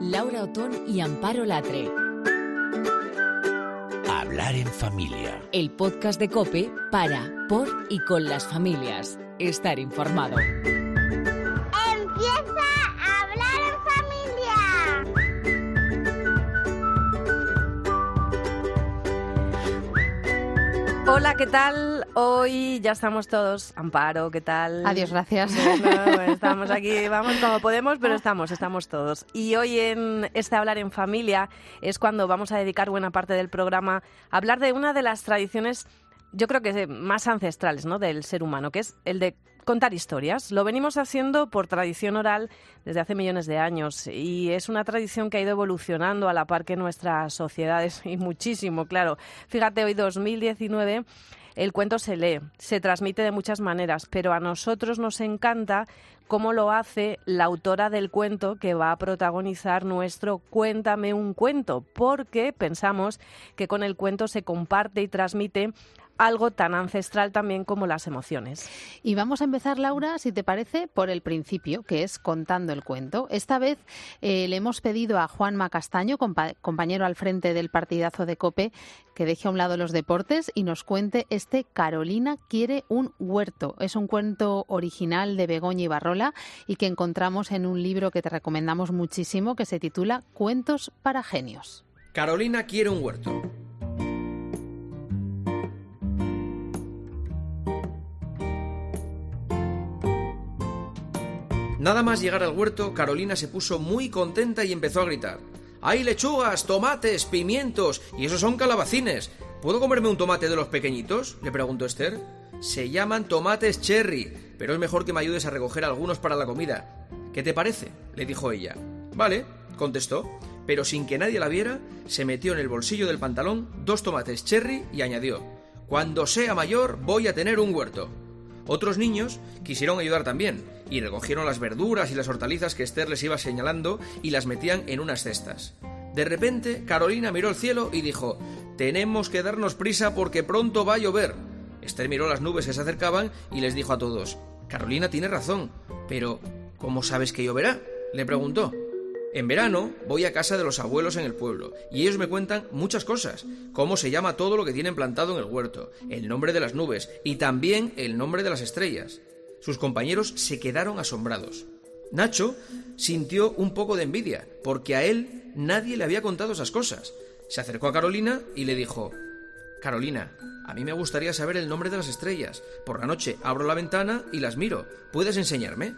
Laura Otón y Amparo Latre. Hablar en familia. El podcast de Cope para, por y con las familias. Estar informado. Hola, ¿qué tal? Hoy ya estamos todos. Amparo, ¿qué tal? Adiós, gracias. estamos aquí, vamos como podemos, pero estamos, estamos todos. Y hoy en este Hablar en Familia es cuando vamos a dedicar buena parte del programa a hablar de una de las tradiciones yo creo que más ancestrales ¿no? del ser humano, que es el de contar historias. Lo venimos haciendo por tradición oral desde hace millones de años y es una tradición que ha ido evolucionando a la par que nuestras sociedades y muchísimo, claro. Fíjate, hoy 2019 el cuento se lee, se transmite de muchas maneras, pero a nosotros nos encanta cómo lo hace la autora del cuento que va a protagonizar nuestro Cuéntame un cuento, porque pensamos que con el cuento se comparte y transmite algo tan ancestral también como las emociones. Y vamos a empezar, Laura, si te parece, por el principio, que es contando el cuento. Esta vez eh, le hemos pedido a Juan Macastaño, compañero al frente del partidazo de COPE, que deje a un lado los deportes y nos cuente este Carolina quiere un huerto. Es un cuento original de Begoña Ibarrola y que encontramos en un libro que te recomendamos muchísimo que se titula Cuentos para genios. Carolina quiere un huerto. Nada más llegar al huerto, Carolina se puso muy contenta y empezó a gritar. ¡Hay lechugas, tomates, pimientos! Y esos son calabacines. ¿Puedo comerme un tomate de los pequeñitos? le preguntó Esther. Se llaman tomates cherry, pero es mejor que me ayudes a recoger algunos para la comida. ¿Qué te parece? le dijo ella. Vale, contestó, pero sin que nadie la viera, se metió en el bolsillo del pantalón dos tomates cherry y añadió Cuando sea mayor voy a tener un huerto. Otros niños quisieron ayudar también, y recogieron las verduras y las hortalizas que Esther les iba señalando y las metían en unas cestas. De repente, Carolina miró al cielo y dijo Tenemos que darnos prisa porque pronto va a llover. Esther miró las nubes que se acercaban y les dijo a todos Carolina tiene razón, pero ¿cómo sabes que lloverá? le preguntó. En verano voy a casa de los abuelos en el pueblo y ellos me cuentan muchas cosas, cómo se llama todo lo que tienen plantado en el huerto, el nombre de las nubes y también el nombre de las estrellas. Sus compañeros se quedaron asombrados. Nacho sintió un poco de envidia, porque a él nadie le había contado esas cosas. Se acercó a Carolina y le dijo Carolina, a mí me gustaría saber el nombre de las estrellas. Por la noche abro la ventana y las miro. ¿Puedes enseñarme?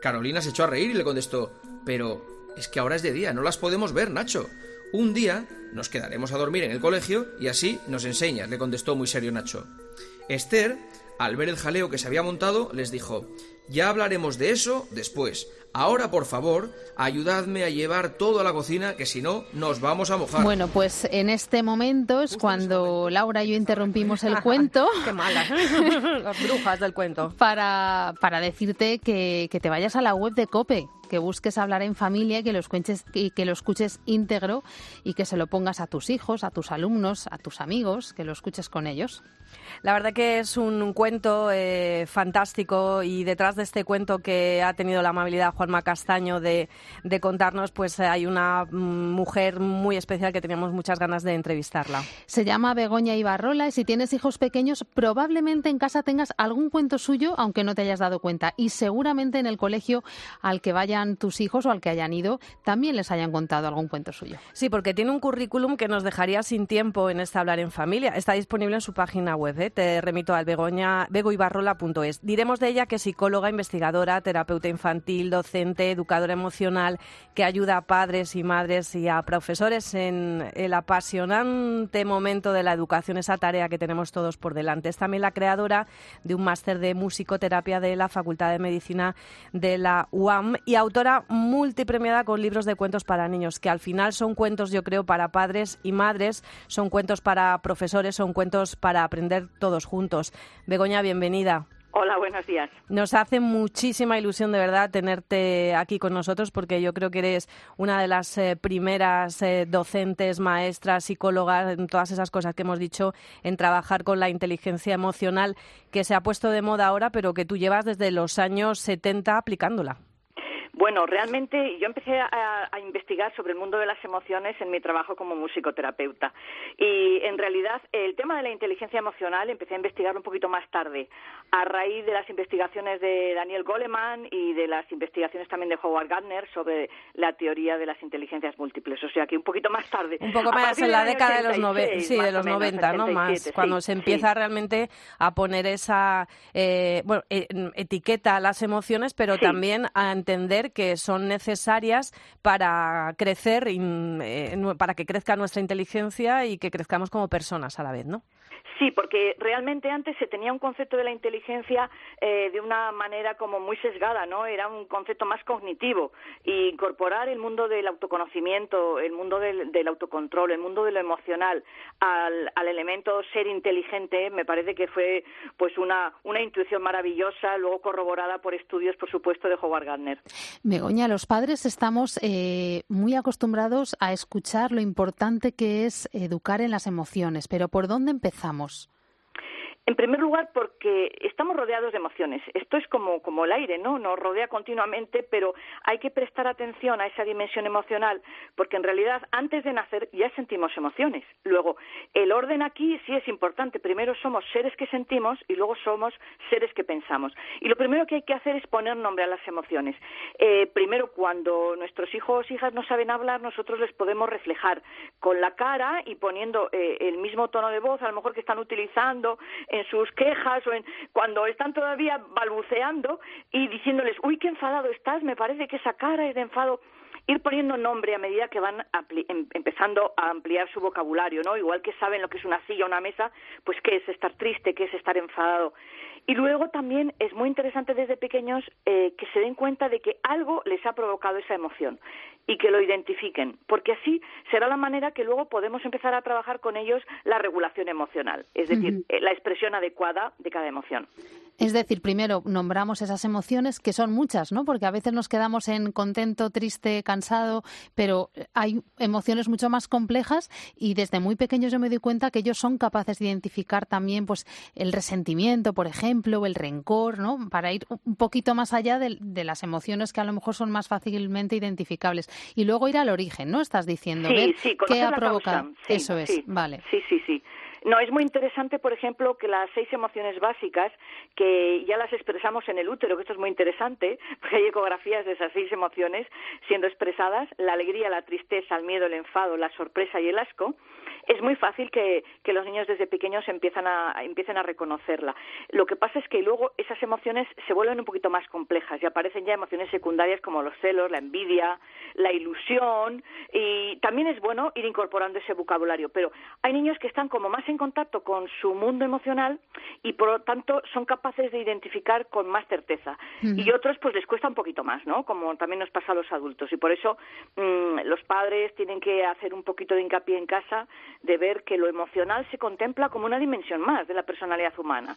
Carolina se echó a reír y le contestó Pero es que ahora es de día, no las podemos ver, Nacho. Un día nos quedaremos a dormir en el colegio y así nos enseñas, le contestó muy serio Nacho. Esther, al ver el jaleo que se había montado, les dijo Ya hablaremos de eso después. Ahora, por favor, ayudadme a llevar todo a la cocina, que si no, nos vamos a mojar. Bueno, pues en este momento es cuando Laura y yo interrumpimos el cuento. ¡Qué malas! Las brujas del cuento. Para, para decirte que, que te vayas a la web de COPE, que busques hablar en familia y que lo escuches, y que lo escuches íntegro y que se lo pongas a tus hijos, a tus alumnos, a tus amigos, que lo escuches con ellos. La verdad que es un cuento eh, fantástico y detrás de este cuento que ha tenido la amabilidad Juanma Castaño de, de contarnos, pues hay una mujer muy especial que teníamos muchas ganas de entrevistarla. Se llama Begoña Ibarrola y si tienes hijos pequeños, probablemente en casa tengas algún cuento suyo, aunque no te hayas dado cuenta. Y seguramente en el colegio al que vayan tus hijos o al que hayan ido también les hayan contado algún cuento suyo. Sí, porque tiene un currículum que nos dejaría sin tiempo en este Hablar en Familia. Está disponible en su página web. ¿eh? Te remito al begoña, begoibarrola.es. Diremos de ella que es psicóloga, investigadora, terapeuta infantil, docente, educadora emocional, que ayuda a padres y madres y a profesores en el apasionante momento de la educación, esa tarea que tenemos todos por delante. Es también la creadora de un máster de musicoterapia de la Facultad de Medicina de la UAM y autora multipremiada con libros de cuentos para niños, que al final son cuentos, yo creo, para padres y madres, son cuentos para profesores, son cuentos para aprender todos juntos. Begoña, bienvenida. Hola, buenos días. Nos hace muchísima ilusión de verdad tenerte aquí con nosotros porque yo creo que eres una de las eh, primeras eh, docentes, maestras, psicólogas, en todas esas cosas que hemos dicho, en trabajar con la inteligencia emocional que se ha puesto de moda ahora, pero que tú llevas desde los años 70 aplicándola. Bueno, realmente yo empecé a, investigar sobre el mundo de las emociones en mi trabajo como musicoterapeuta. Y en realidad el tema de la inteligencia emocional empecé a investigarlo un poquito más tarde, a raíz de las investigaciones de Daniel Goleman y de las investigaciones también de Howard Gardner sobre la teoría de las inteligencias múltiples. O sea que un poquito más tarde. Un poco más en la década de los, sí, de los 90, ¿no? Más, cuando se empieza realmente a poner esa eh, bueno, e, etiqueta a las emociones, pero también a entender que son necesarias para crecer, eh, para que crezca nuestra inteligencia y que crezcamos como personas a la vez, ¿no? Sí, porque realmente antes se tenía un concepto de la inteligencia eh, de una manera como muy sesgada, ¿no? Era un concepto más cognitivo. Y incorporar el mundo del autoconocimiento, el mundo del, autocontrol, el mundo de lo emocional al, elemento ser inteligente, me parece que fue pues una, una intuición maravillosa, luego corroborada por estudios, por supuesto, de Howard Gardner. Begoña, los padres estamos eh, muy acostumbrados a escuchar lo importante que es educar en las emociones, pero ¿por dónde empezamos? house. En primer lugar, porque estamos rodeados de emociones. Esto es como, como, el aire, ¿no? Nos rodea continuamente, pero hay que prestar atención a esa dimensión emocional, porque en realidad antes de nacer ya sentimos emociones. Luego, el orden aquí sí es importante. Primero somos seres que sentimos y luego somos seres que pensamos. Y lo primero que hay que hacer es poner nombre a las emociones. Eh, primero, cuando nuestros hijos o hijas no saben hablar, nosotros les podemos reflejar con la cara y poniendo eh, el mismo tono de voz, a lo mejor que están utilizando en sus quejas o en, cuando están todavía balbuceando y diciéndoles, uy, qué enfadado estás, me parece que esa cara es de enfado ir poniendo nombre a medida que van em, empezando a ampliar su vocabulario, ¿no? Igual que saben lo que es una silla una mesa, pues qué es estar triste, qué es estar enfadado. Y luego también es muy interesante desde pequeños eh, que se den cuenta de que algo les ha provocado esa emoción y que lo identifiquen, porque así será la manera que luego podemos empezar a trabajar con ellos la regulación emocional, es decir, eh, la expresión adecuada de cada emoción. Es decir, primero nombramos esas emociones, que son muchas, ¿no? Porque a veces nos quedamos en contento, triste, cansado, pero hay emociones mucho más complejas y desde muy pequeños yo me doy cuenta que ellos son capaces de identificar también pues el resentimiento, por ejemplo, o el rencor, ¿no? Para ir un poquito más allá de, las emociones que a lo mejor son más fácilmente identificables. Y luego ir al origen, ¿no? Estás diciendo, ver qué ha provocado. Eso es, vale. Sí, sí, sí. No, es muy interesante, por ejemplo, que las seis emociones básicas, que ya las expresamos en el útero, que esto es muy interesante, porque hay ecografías de esas seis emociones siendo expresadas, la alegría, la tristeza, el miedo, el enfado, la sorpresa y el asco, es muy fácil que, los niños desde pequeños empiezan a, empiecen a reconocerla. Lo que pasa es que luego esas emociones se vuelven un poquito más complejas y aparecen ya emociones secundarias como los celos, la envidia, la ilusión y también es bueno ir incorporando ese vocabulario, pero hay niños que están como más en contacto con su mundo emocional y por lo tanto son capaces de identificar con más certeza y otros pues les cuesta un poquito más, ¿no? Como también nos pasa a los adultos y por eso mm, los padres tienen que hacer un poquito de hincapié en casa de ver que lo emocional se contempla como una dimensión más de la personalidad humana.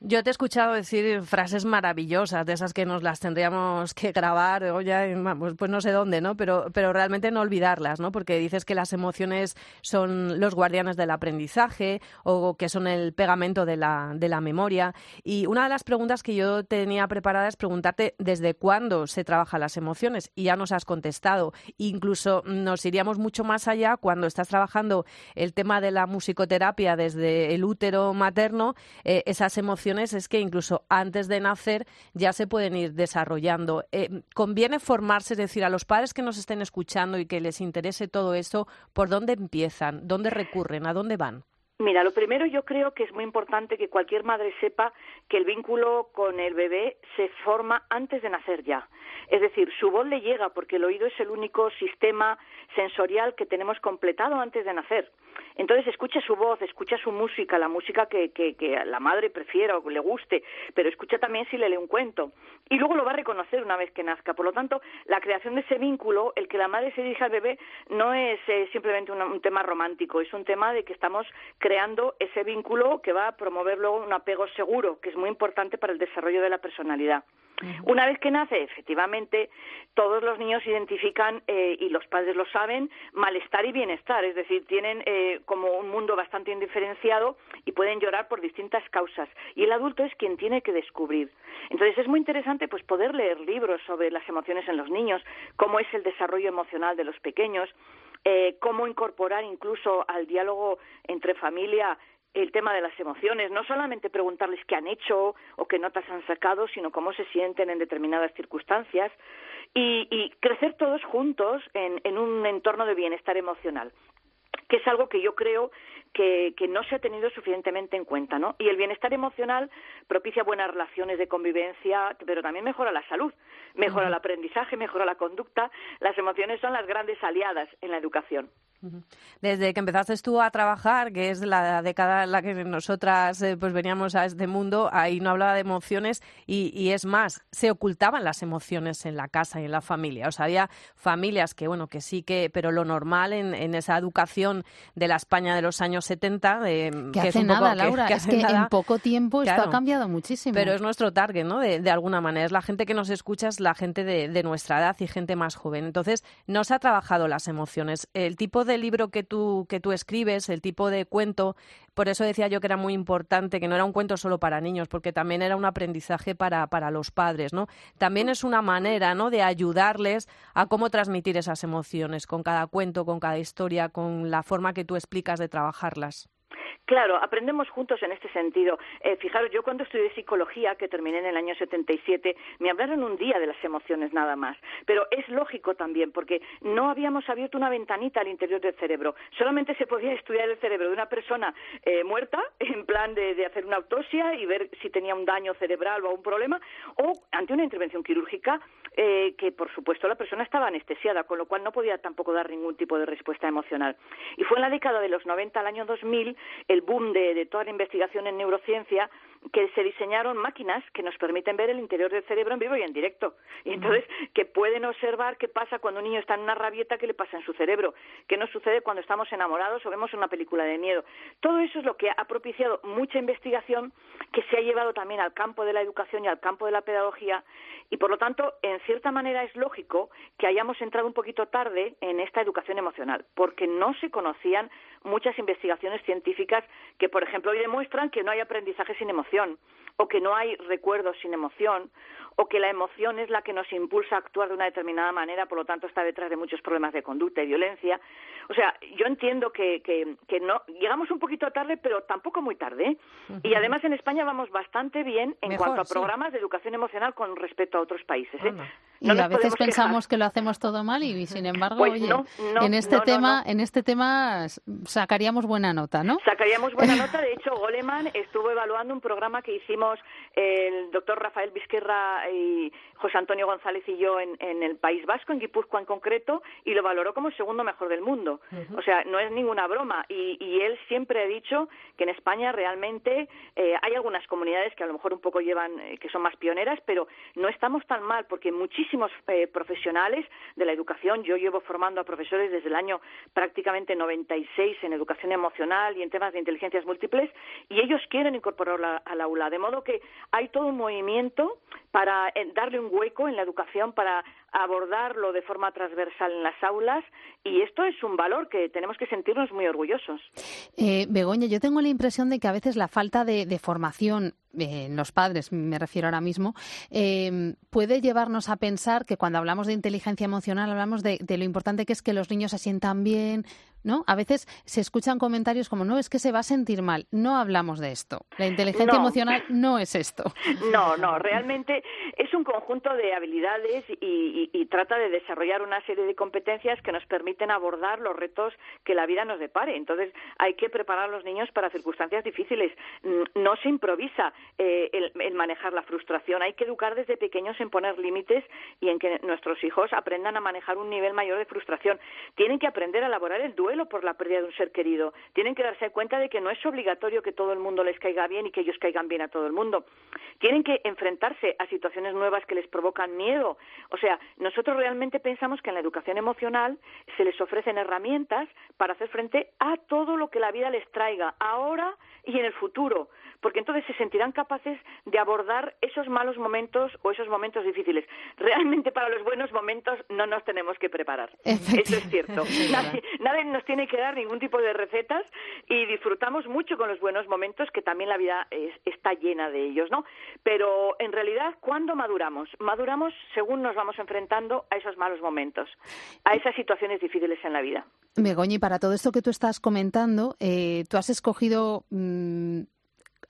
Yo te he escuchado decir frases maravillosas, de esas que nos las tendríamos que grabar, o ya, pues, pues no sé dónde, ¿no? Pero, pero realmente no olvidarlas, ¿no? Porque dices que las emociones son los guardianes del aprendizaje o que son el pegamento de la, de la memoria. Y una de las preguntas que yo tenía preparada es preguntarte desde cuándo se trabajan las emociones. Y ya nos has contestado. Incluso nos iríamos mucho más allá cuando estás trabajando el tema de la musicoterapia desde el útero materno, eh, esas emociones es que incluso antes de nacer ya se pueden ir desarrollando. Eh, ¿Conviene formarse, es decir, a los padres que nos estén escuchando y que les interese todo esto, por dónde empiezan, dónde recurren, a dónde van? Mira, lo primero yo creo que es muy importante que cualquier madre sepa que el vínculo con el bebé se forma antes de nacer ya. Es decir, su voz le llega porque el oído es el único sistema sensorial que tenemos completado antes de nacer. Entonces escucha su voz, escucha su música, la música que, que, que la madre prefiera o le guste, pero escucha también si le lee un cuento. Y luego lo va a reconocer una vez que nazca. Por lo tanto, la creación de ese vínculo, el que la madre se dirija al bebé, no es eh, simplemente un, tema romántico, es un tema de que estamos creando ese vínculo que va a promover luego un apego seguro, que es muy importante para el desarrollo de la personalidad. Una vez que nace, efectivamente, todos los niños identifican, eh, y los padres lo saben, malestar y bienestar, es decir, tienen eh, como un mundo bastante indiferenciado y pueden llorar por distintas causas. Y el adulto es quien tiene que descubrir. Entonces es muy interesante pues poder leer libros sobre las emociones en los niños, cómo es el desarrollo emocional de los pequeños, eh, cómo incorporar incluso al diálogo entre familia el tema de las emociones, no solamente preguntarles qué han hecho o qué notas han sacado, sino cómo se sienten en determinadas circunstancias y, crecer todos juntos en un entorno de bienestar emocional que es algo que yo creo que, no se ha tenido suficientemente en cuenta, ¿no? Y el bienestar emocional propicia buenas relaciones de convivencia, pero también mejora la salud, mejora el aprendizaje, mejora la conducta. Las emociones son las grandes aliadas en la educación. Desde que empezaste tú a trabajar, que es la década en la que nosotras eh, pues veníamos a este mundo, ahí no hablaba de emociones y, es más, se ocultaban las emociones en la casa y en la familia. O sea, había familias que, bueno, que sí que, pero lo normal en, esa educación de la España de los años 70... De, que, hace nada, Laura, es que en poco tiempo esto ha cambiado muchísimo. Pero es nuestro target, ¿no? De, alguna manera. Es la gente que nos escucha, es la gente de, de nuestra edad y gente más joven. Entonces, no se ha trabajado las emociones. El tipo de libro que tú, que tú escribes, el tipo de cuento, por eso decía yo que era muy importante, que no era un cuento solo para niños, porque también era un aprendizaje para, para los padres, ¿no? También es una manera, ¿no?, de ayudarles a cómo transmitir esas emociones con cada cuento, con cada historia, con la forma que tú explicas de trabajarlas. Claro, aprendemos juntos en este sentido. Eh, fijaros, yo cuando estudié psicología, que terminé en el año 77, me hablaron un día de las emociones nada más. Pero es lógico también, porque no habíamos abierto una ventanita al interior del cerebro. Solamente se podía estudiar el cerebro de una persona eh, muerta, en plan de, hacer una autopsia y ver si tenía un daño cerebral o un problema, o ante una intervención quirúrgica, eh, que por supuesto la persona estaba anestesiada, con lo cual no podía tampoco dar ningún tipo de respuesta emocional. Y fue en la década de los 90 al año 2000 el boom de, toda la investigación en neurociencia que se diseñaron máquinas que nos permiten ver el interior del cerebro en vivo y en directo. Y entonces, que pueden observar qué pasa cuando un niño está en una rabieta, qué le pasa en su cerebro, qué nos sucede cuando estamos enamorados o vemos una película de miedo. Todo eso es lo que ha propiciado mucha investigación que se ha llevado también al campo de la educación y al campo de la pedagogía. Y por lo tanto, en cierta manera es lógico que hayamos entrado un poquito tarde en esta educación emocional, porque no se conocían muchas investigaciones científicas que, por ejemplo, hoy demuestran que no hay aprendizaje sin emoción, emoción o que no hay recuerdos sin emoción, o que la emoción es la que nos impulsa a actuar de una determinada manera, por lo tanto está detrás de muchos problemas de conducta y violencia. O sea, yo entiendo que, que, no llegamos un poquito tarde, pero tampoco muy tarde. ¿eh? Y además en España vamos bastante bien en cuanto a programas de educación emocional con respecto a otros países. ¿eh? y a veces pensamos que lo hacemos todo mal y sin embargo, pues oye, en este tema, en este tema sacaríamos buena nota, ¿no? Sacaríamos buena nota. De hecho, Goleman estuvo evaluando un programa que hicimos el doctor Rafael Vizquerra y José Antonio González y yo en, el País Vasco, en Guipúzcoa en concreto, y lo valoró como el segundo mejor del mundo. O sea, no es ninguna broma. Y, él siempre ha dicho que en España realmente eh, hay algunas comunidades que a lo mejor un poco llevan, eh, que son más pioneras, pero no estamos tan mal porque muchísimos eh, profesionales de la educación, yo llevo formando a profesores desde el año prácticamente 96 en educación emocional y en temas de inteligencias múltiples, y ellos quieren incorporarla al aula. De modo que hay todo un movimiento para darle un hueco en la educación para abordarlo de forma transversal en las aulas y esto es un valor que tenemos que sentirnos muy orgullosos. Eh, Begoña, yo tengo la impresión de que a veces la falta de, formación eh, en los padres, me refiero ahora mismo, eh, puede llevarnos a pensar que cuando hablamos de inteligencia emocional hablamos de, de, lo importante que es que los niños se sientan bien, ¿no? A veces se escuchan comentarios como, no, es que se va a sentir mal. No hablamos de esto. La inteligencia emocional no es esto. No, no, realmente es un conjunto de habilidades y, trata de desarrollar una serie de competencias que nos permiten abordar los retos que la vida nos depare. Entonces, hay que preparar a los niños para circunstancias difíciles. Mm, no se improvisa eh, el, manejar la frustración. Hay que educar desde pequeños en poner límites y en que nuestros hijos aprendan a manejar un nivel mayor de frustración. Tienen que aprender a elaborar el duelo por la pérdida de un ser querido. Tienen que darse cuenta de que no es obligatorio que todo el mundo les caiga bien y que ellos caigan bien a todo el mundo. Tienen que enfrentarse a situaciones nuevas que les provocan miedo. O sea, nosotros realmente pensamos que en la educación emocional se les ofrecen herramientas para hacer frente a todo lo que la vida les traiga ahora y en el futuro porque entonces se sentirán capaces de abordar esos malos momentos o esos momentos difíciles. Realmente para los buenos momentos no nos tenemos que preparar. Eso es cierto. nadie, nadie nos tiene que dar ningún tipo de recetas y disfrutamos mucho con los buenos momentos, que también la vida está llena de ellos, ¿no? Pero en realidad, ¿cuándo maduramos? Maduramos según nos vamos enfrentando a esos malos momentos, a esas situaciones difíciles en la vida. Begoña, y para todo esto que tú estás comentando, eh, tú has escogido mm,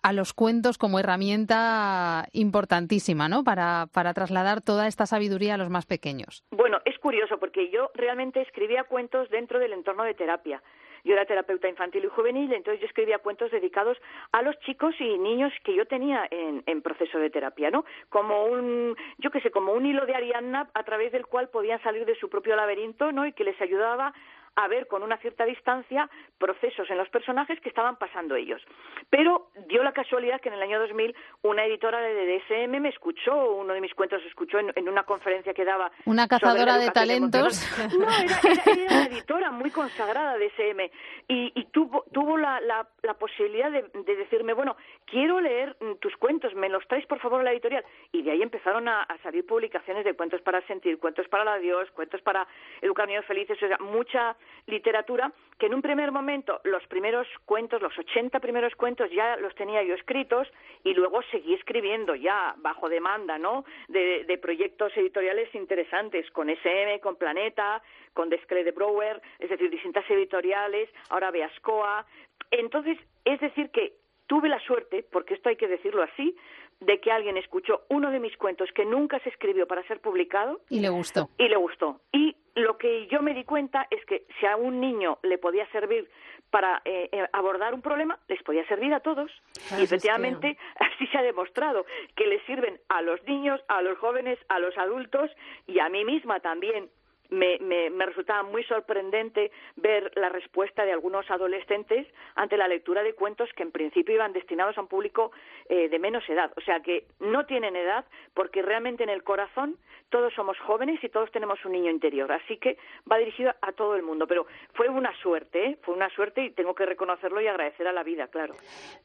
a los cuentos como herramienta importantísima, ¿no? Para, para trasladar toda esta sabiduría a los más pequeños. Bueno, es curioso porque yo realmente escribía cuentos dentro del entorno de terapia. Yo era terapeuta infantil y juvenil, entonces yo escribía cuentos dedicados a los chicos y niños que yo tenía en, en proceso de terapia, ¿no? Como un, yo qué sé, como un hilo de Ariadna a través del cual podían salir de su propio laberinto, ¿no? Y que les ayudaba a ver con una cierta distancia procesos en los personajes que estaban pasando ellos. Pero dio la casualidad que en el año 2000 una editora de DSM me escuchó, uno de mis cuentos se escuchó en, una conferencia que daba. Una cazadora de talentos. No, era, una editora muy consagrada de DSM y, y tuvo, tuvo la, la, la posibilidad de, de, decirme, bueno, quiero leer tus cuentos, me los traes por favor a la editorial. Y de ahí empezaron a, a salir publicaciones de cuentos para sentir, cuentos para la Dios, cuentos para educar niños felices, o sea, mucha literatura que en un primer momento los primeros cuentos, los 80 primeros cuentos ya los tenía yo escritos y luego seguí escribiendo ya bajo demanda, ¿no? De, proyectos editoriales interesantes con SM, con Planeta, con Desclé de Brower, es decir, distintas editoriales, ahora Beascoa. Entonces, es decir que tuve la suerte, porque esto hay que decirlo así, de que alguien escuchó uno de mis cuentos que nunca se escribió para ser publicado. Y le gustó. Y le gustó. Y lo que yo me di cuenta es que si a un niño le podía servir para eh, eh, abordar un problema, les podía servir a todos. y efectivamente, así se ha demostrado que les sirven a los niños, a los jóvenes, a los adultos y a mí misma también me, me, me, resultaba muy sorprendente ver la respuesta de algunos adolescentes ante la lectura de cuentos que en principio iban destinados a un público eh, de menos edad. O sea que no tienen edad porque realmente en el corazón todos somos jóvenes y todos tenemos un niño interior. Así que va dirigido a todo el mundo. Pero fue una suerte, ¿eh? fue una suerte y tengo que reconocerlo y agradecer a la vida, claro.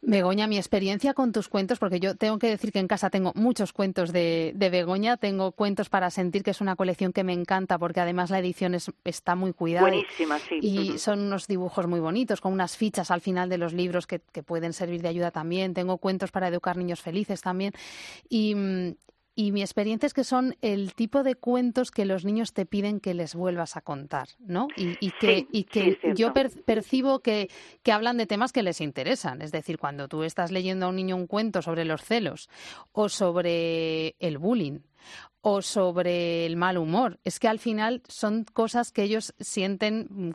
Begoña, mi experiencia con tus cuentos, porque yo tengo que decir que en casa tengo muchos cuentos de, de Begoña, tengo cuentos para sentir que es una colección que me encanta porque además además la edición está muy cuidada. Buenísima, sí. Y son unos dibujos muy bonitos, con unas fichas al final de los libros que, pueden servir de ayuda también. Tengo cuentos para educar niños felices también. Y, mi experiencia es que son el tipo de cuentos que los niños te piden que les vuelvas a contar, ¿no? Y, que, y que yo percibo que, que, hablan de temas que les interesan. Es decir, cuando tú estás leyendo a un niño un cuento sobre los celos o sobre el bullying o sobre el mal humor. Es que al final son cosas que ellos sienten mm,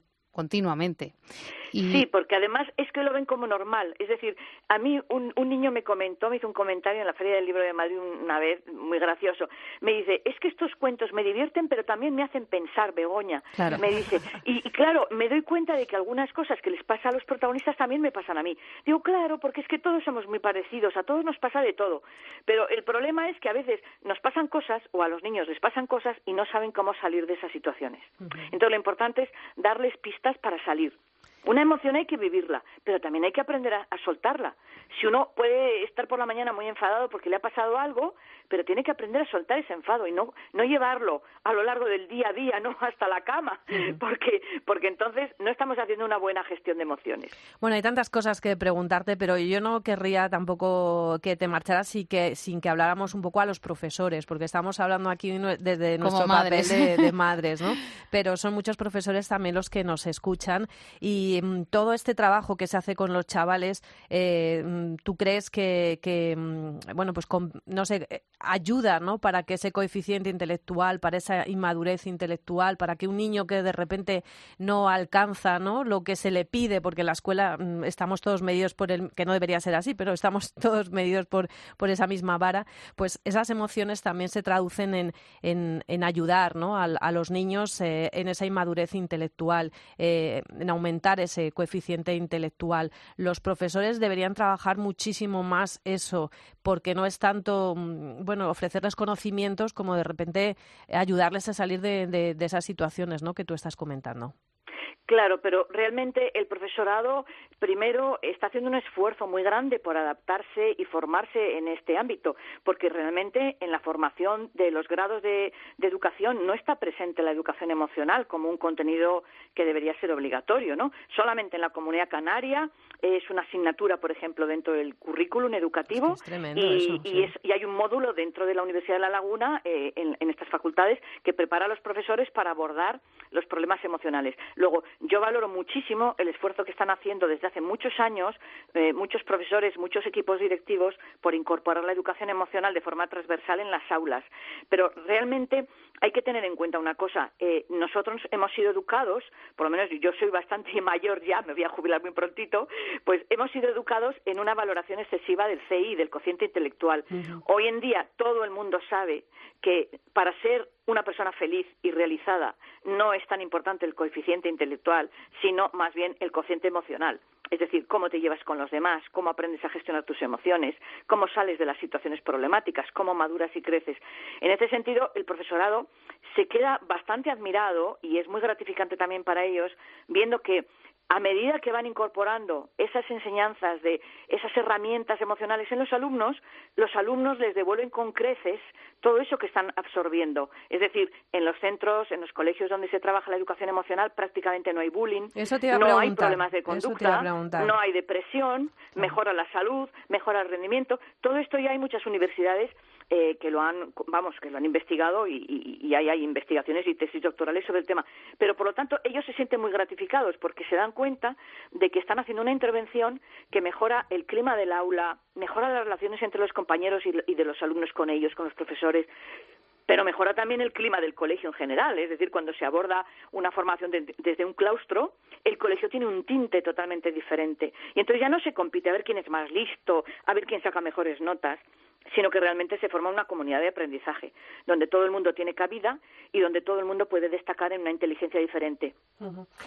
Sí, porque además es que lo ven como normal. Es decir, a mí un, un, niño me comentó, me hizo un comentario en la Feria del Libro de Madrid una vez, muy gracioso. Me dice, es que estos cuentos me divierten, pero también me hacen pensar, Begoña. Me dice, y, claro, me doy cuenta de que algunas cosas que les pasa a los protagonistas también me pasan a mí. Digo, claro, porque es que todos somos muy parecidos, a todos nos pasa de todo. Pero el problema es que a veces nos pasan cosas, o a los niños les pasan cosas, y no saben cómo salir de esas situaciones. Entonces lo importante es darles pistas para salir. Una emoción hay que vivirla, pero también hay que aprender a, soltarla. Si uno puede estar por la mañana muy enfadado porque le ha pasado algo, pero tiene que aprender a soltar ese enfado y no, no llevarlo a lo largo del día a día, no hasta la cama, porque, porque entonces no estamos haciendo una buena gestión de emociones. Bueno, hay tantas cosas que preguntarte, pero yo no querría tampoco que te marcharas y que, sin que habláramos un poco a los profesores, porque estamos hablando aquí desde nuestro papel de, de madres, ¿no? Pero son muchos profesores también los que nos escuchan y Mm, todo este trabajo que se hace con los chavales, eh, mm, ¿tú crees que, mm, bueno, pues no sé, eh, ayuda, ¿no? Para que ese coeficiente intelectual, para esa inmadurez intelectual, para que un niño que de repente no alcanza, ¿no? Lo que se le pide, porque en la escuela estamos todos medidos por el, que no debería ser así, pero estamos todos medidos por, por esa misma vara, pues esas emociones también se traducen en, en, ayudar, ¿no? A, los niños eh, en esa inmadurez intelectual, en aumentar ese coeficiente intelectual. Los profesores deberían trabajar muchísimo más eso, porque no es tanto, mm, bueno, ofrecerles conocimientos como de repente ayudarles a salir de, de esas situaciones ¿no? que tú estás comentando. Claro, pero realmente el profesorado primero está haciendo un esfuerzo muy grande por adaptarse y formarse en este ámbito, porque realmente en la formación de los grados de, educación no está presente la educación emocional como un contenido que debería ser obligatorio, ¿no? Solamente en la comunidad canaria es una asignatura, por ejemplo, dentro del currículum educativo y, hay un módulo dentro de la Universidad de La Laguna eh, en, en estas facultades que prepara a los profesores para abordar los problemas emocionales. Luego, yo valoro muchísimo el esfuerzo que están haciendo desde hace muchos años eh, muchos profesores, muchos equipos directivos por incorporar la educación emocional de forma transversal en las aulas. Pero realmente hay que tener en cuenta una cosa. Eh, nosotros hemos sido educados, por lo menos yo soy bastante mayor ya, me voy a jubilar muy prontito, pues hemos sido educados en una valoración excesiva del CI, del cociente intelectual. Hoy en día todo el mundo sabe que para ser una persona feliz y realizada no es tan importante el coeficiente intelectual, sino más bien el cociente emocional. Es decir, cómo te llevas con los demás, cómo aprendes a gestionar tus emociones, cómo sales de las situaciones problemáticas, cómo maduras y creces. En este sentido, el profesorado se queda bastante admirado y es muy gratificante también para ellos viendo que a medida que van incorporando esas enseñanzas de esas herramientas emocionales en los alumnos, los alumnos les devuelven con creces todo eso que están absorbiendo. Es decir, en los centros, en los colegios donde se trabaja la educación emocional, prácticamente no hay bullying, no hay problemas de conducta, no hay depresión, mejora la salud, mejora el rendimiento. Todo esto ya hay muchas universidades eh, que lo han, vamos, que lo han investigado y, y, hay, hay, investigaciones y tesis doctorales sobre el tema. Pero, por lo tanto, ellos se sienten muy gratificados porque se dan cuenta de que están haciendo una intervención que mejora el clima del aula, mejora las relaciones entre los compañeros y, de los alumnos con ellos, con los profesores, pero mejora también el clima del colegio en general. Es decir, cuando se aborda una formación desde un claustro, el colegio tiene un tinte totalmente diferente. Y entonces ya no se compite a ver quién es más listo, a ver quién saca mejores notas, sino que realmente se forma una comunidad de aprendizaje, donde todo el mundo tiene cabida y donde todo el mundo puede destacar en una inteligencia diferente.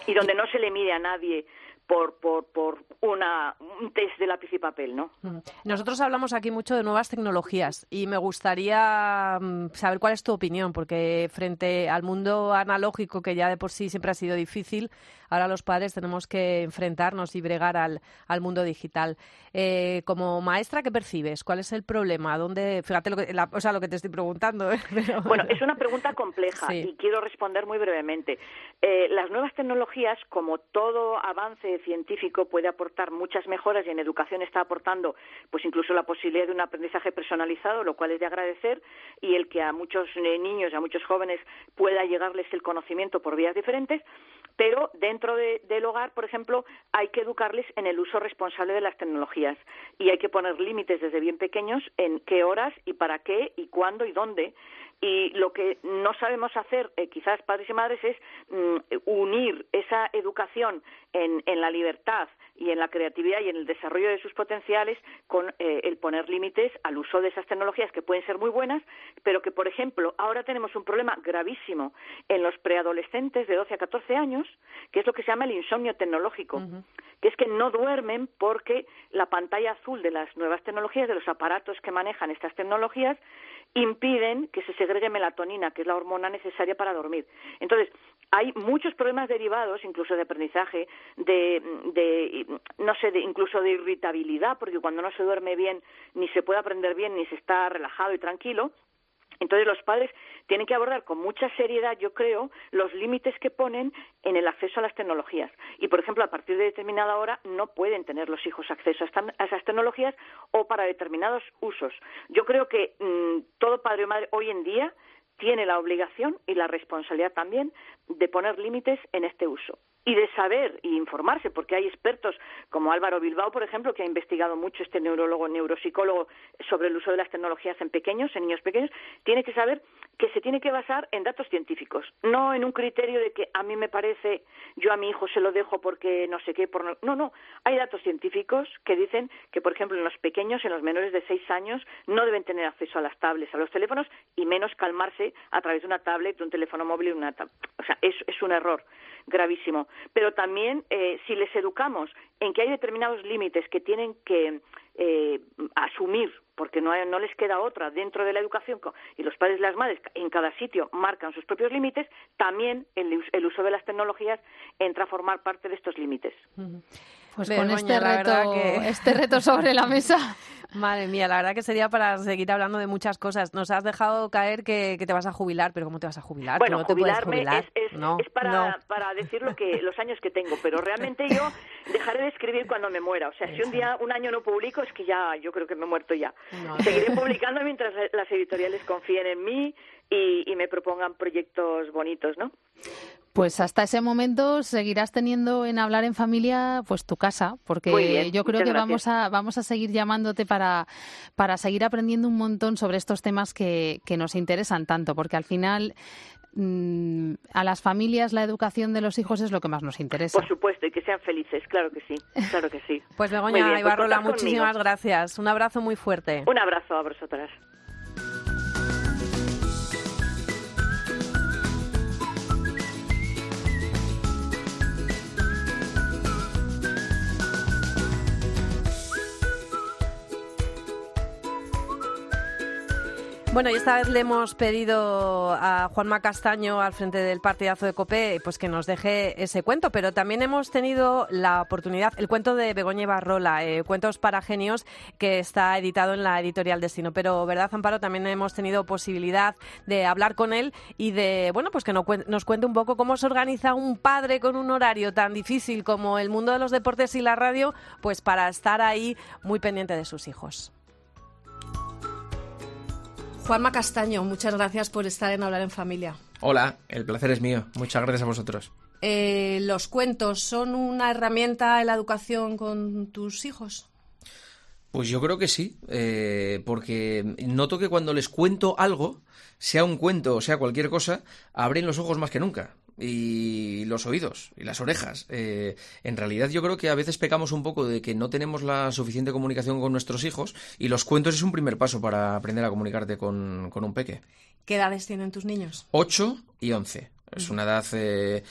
Y donde no se le mide a nadie por, por, por una, un test de lápiz y papel, ¿no? Nosotros hablamos aquí mucho de nuevas tecnologías y me gustaría mm, saber cuál es tu opinión, porque frente al mundo analógico, que ya de por sí siempre ha sido difícil, ahora los padres tenemos que enfrentarnos y bregar al, al mundo digital. Eh, como maestra, ¿qué percibes? ¿Cuál es el problema? ¿Dónde, fíjate lo que, o sea, lo que te estoy preguntando. ¿eh? Bueno, es una pregunta compleja y quiero responder muy brevemente. Eh, las nuevas tecnologías, como todo avance científico puede aportar muchas mejoras y en educación está aportando pues incluso la posibilidad de un aprendizaje personalizado, lo cual es de agradecer y el que a muchos eh, niños, a muchos jóvenes pueda llegarles el conocimiento por vías diferentes, pero dentro del hogar, por ejemplo, hay que educarles en el uso responsable de las tecnologías. Y hay que poner límites desde bien pequeños en qué horas y para qué y cuándo y dónde. Y lo que no sabemos hacer, eh, quizás padres y madres, es mm, unir esa educación en, en, la libertad y en la creatividad y en el desarrollo de sus potenciales con eh, el poner límites al uso de esas tecnologías que pueden ser muy buenas, pero que, por ejemplo, ahora tenemos un problema gravísimo en los preadolescentes de 12 a 14 años, que es lo que se llama el insomnio tecnológico, que es que no duermen porque la pantalla azul de las nuevas tecnologías, de los aparatos que manejan estas tecnologías, impiden que se segregue melatonina, que es la hormona necesaria para dormir. Entonces, hay muchos problemas derivados, incluso de aprendizaje, de, de no sé, de, incluso de irritabilidad, porque cuando no se duerme bien, ni se puede aprender bien, ni se está relajado y tranquilo. Entonces los padres tienen que abordar con mucha seriedad, yo creo, los límites que ponen en el acceso a las tecnologías. Y, por ejemplo, a partir de determinada hora no pueden tener los hijos acceso a, esas tecnologías o para determinados usos. Yo creo que mm, todo padre o madre hoy en día tiene la obligación y la responsabilidad también de poner límites en este uso y de saber y informarse, porque hay expertos como Álvaro Bilbao, por ejemplo, que ha investigado mucho este neurólogo, neuropsicólogo, sobre el uso de las tecnologías en pequeños, en niños pequeños, tiene que saber que se tiene que basar en datos científicos, no en un criterio de que a mí me parece, yo a mi hijo se lo dejo porque no sé qué, por no, no, no, hay datos científicos que dicen que, por ejemplo, en los pequeños, en los menores de seis años, no deben tener acceso a las tablets, a los teléfonos y menos calmarse a través de una tablet, de un teléfono móvil, una o sea, es, es un error gravísimo. Pero también, eh, si les educamos en que hay determinados límites que tienen que eh, asumir porque no, no les queda otra dentro de la educación y los padres y las madres en cada sitio marcan sus propios límites, también el, el uso de las tecnologías entra a formar parte de estos límites. Pues con este reto, este reto sobre la mesa. Madre mía, la verdad que sería para seguir hablando de muchas cosas. Nos has dejado caer que, te vas a jubilar, pero ¿cómo te vas a jubilar? Bueno, no jubilarme Es, para, para, decir lo que, los años que tengo, pero realmente yo dejaré de escribir cuando me muera. O sea, si un día, un año no publico, es que ya, yo creo que me he muerto ya. Seguiré publicando mientras las editoriales confíen en mí y, me propongan proyectos bonitos, ¿no? Pues hasta ese momento seguirás teniendo en hablar en familia pues tu casa, porque yo creo que vamos a vamos a seguir llamándote para para seguir aprendiendo un montón sobre estos temas que, que nos interesan tanto, porque al final mm, a las familias la educación de los hijos es lo que más nos interesa. Por supuesto, y que sean felices, claro que sí, claro que sí. pues Begoña pues Ibarrola, muchísimas gracias. Un abrazo muy fuerte. Un abrazo a vosotras. Bueno, y esta vez le hemos pedido a Juanma Castaño, al frente del partidazo de COPE, pues que nos deje ese cuento, pero también hemos tenido la oportunidad, el cuento de Begoña Barrola, eh, Cuentos para Genios, que está editado en la editorial Destino. Pero, ¿verdad, Amparo? También hemos tenido posibilidad de hablar con él y de, bueno, pues que nos cuente un poco cómo se organiza un padre con un horario tan difícil como el mundo de los deportes y la radio, pues para estar ahí muy pendiente de sus hijos. Juanma Castaño, muchas gracias por estar en Hablar en Familia. Hola, el placer es mío. Muchas gracias a vosotros. Eh, ¿Los cuentos son una herramienta en la educación con tus hijos? Pues yo creo que sí, eh, porque noto que cuando les cuento algo, sea un cuento o sea cualquier cosa, abren los ojos más que nunca y los oídos y las orejas. Eh, en realidad yo creo que a veces pecamos un poco de que no tenemos la suficiente comunicación con nuestros hijos y los cuentos es un primer paso para aprender a comunicarte con, con un peque. ¿Qué edades tienen tus niños? Ocho y once. Es una edad eh,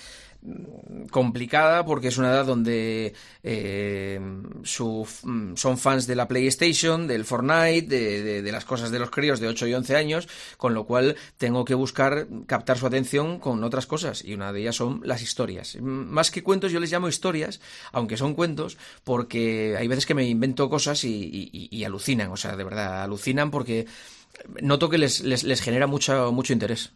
complicada porque es una edad donde eh, mm, son fans de la PlayStation, del Fortnite, de, las cosas de los críos de 8 y 11 años, con lo cual tengo que buscar captar su atención con otras cosas y una de ellas son las historias. Más que cuentos yo les llamo historias, aunque son cuentos, porque hay veces que me invento cosas y alucinan, o sea, de verdad, alucinan porque noto que les, les, genera mucho, mucho interés.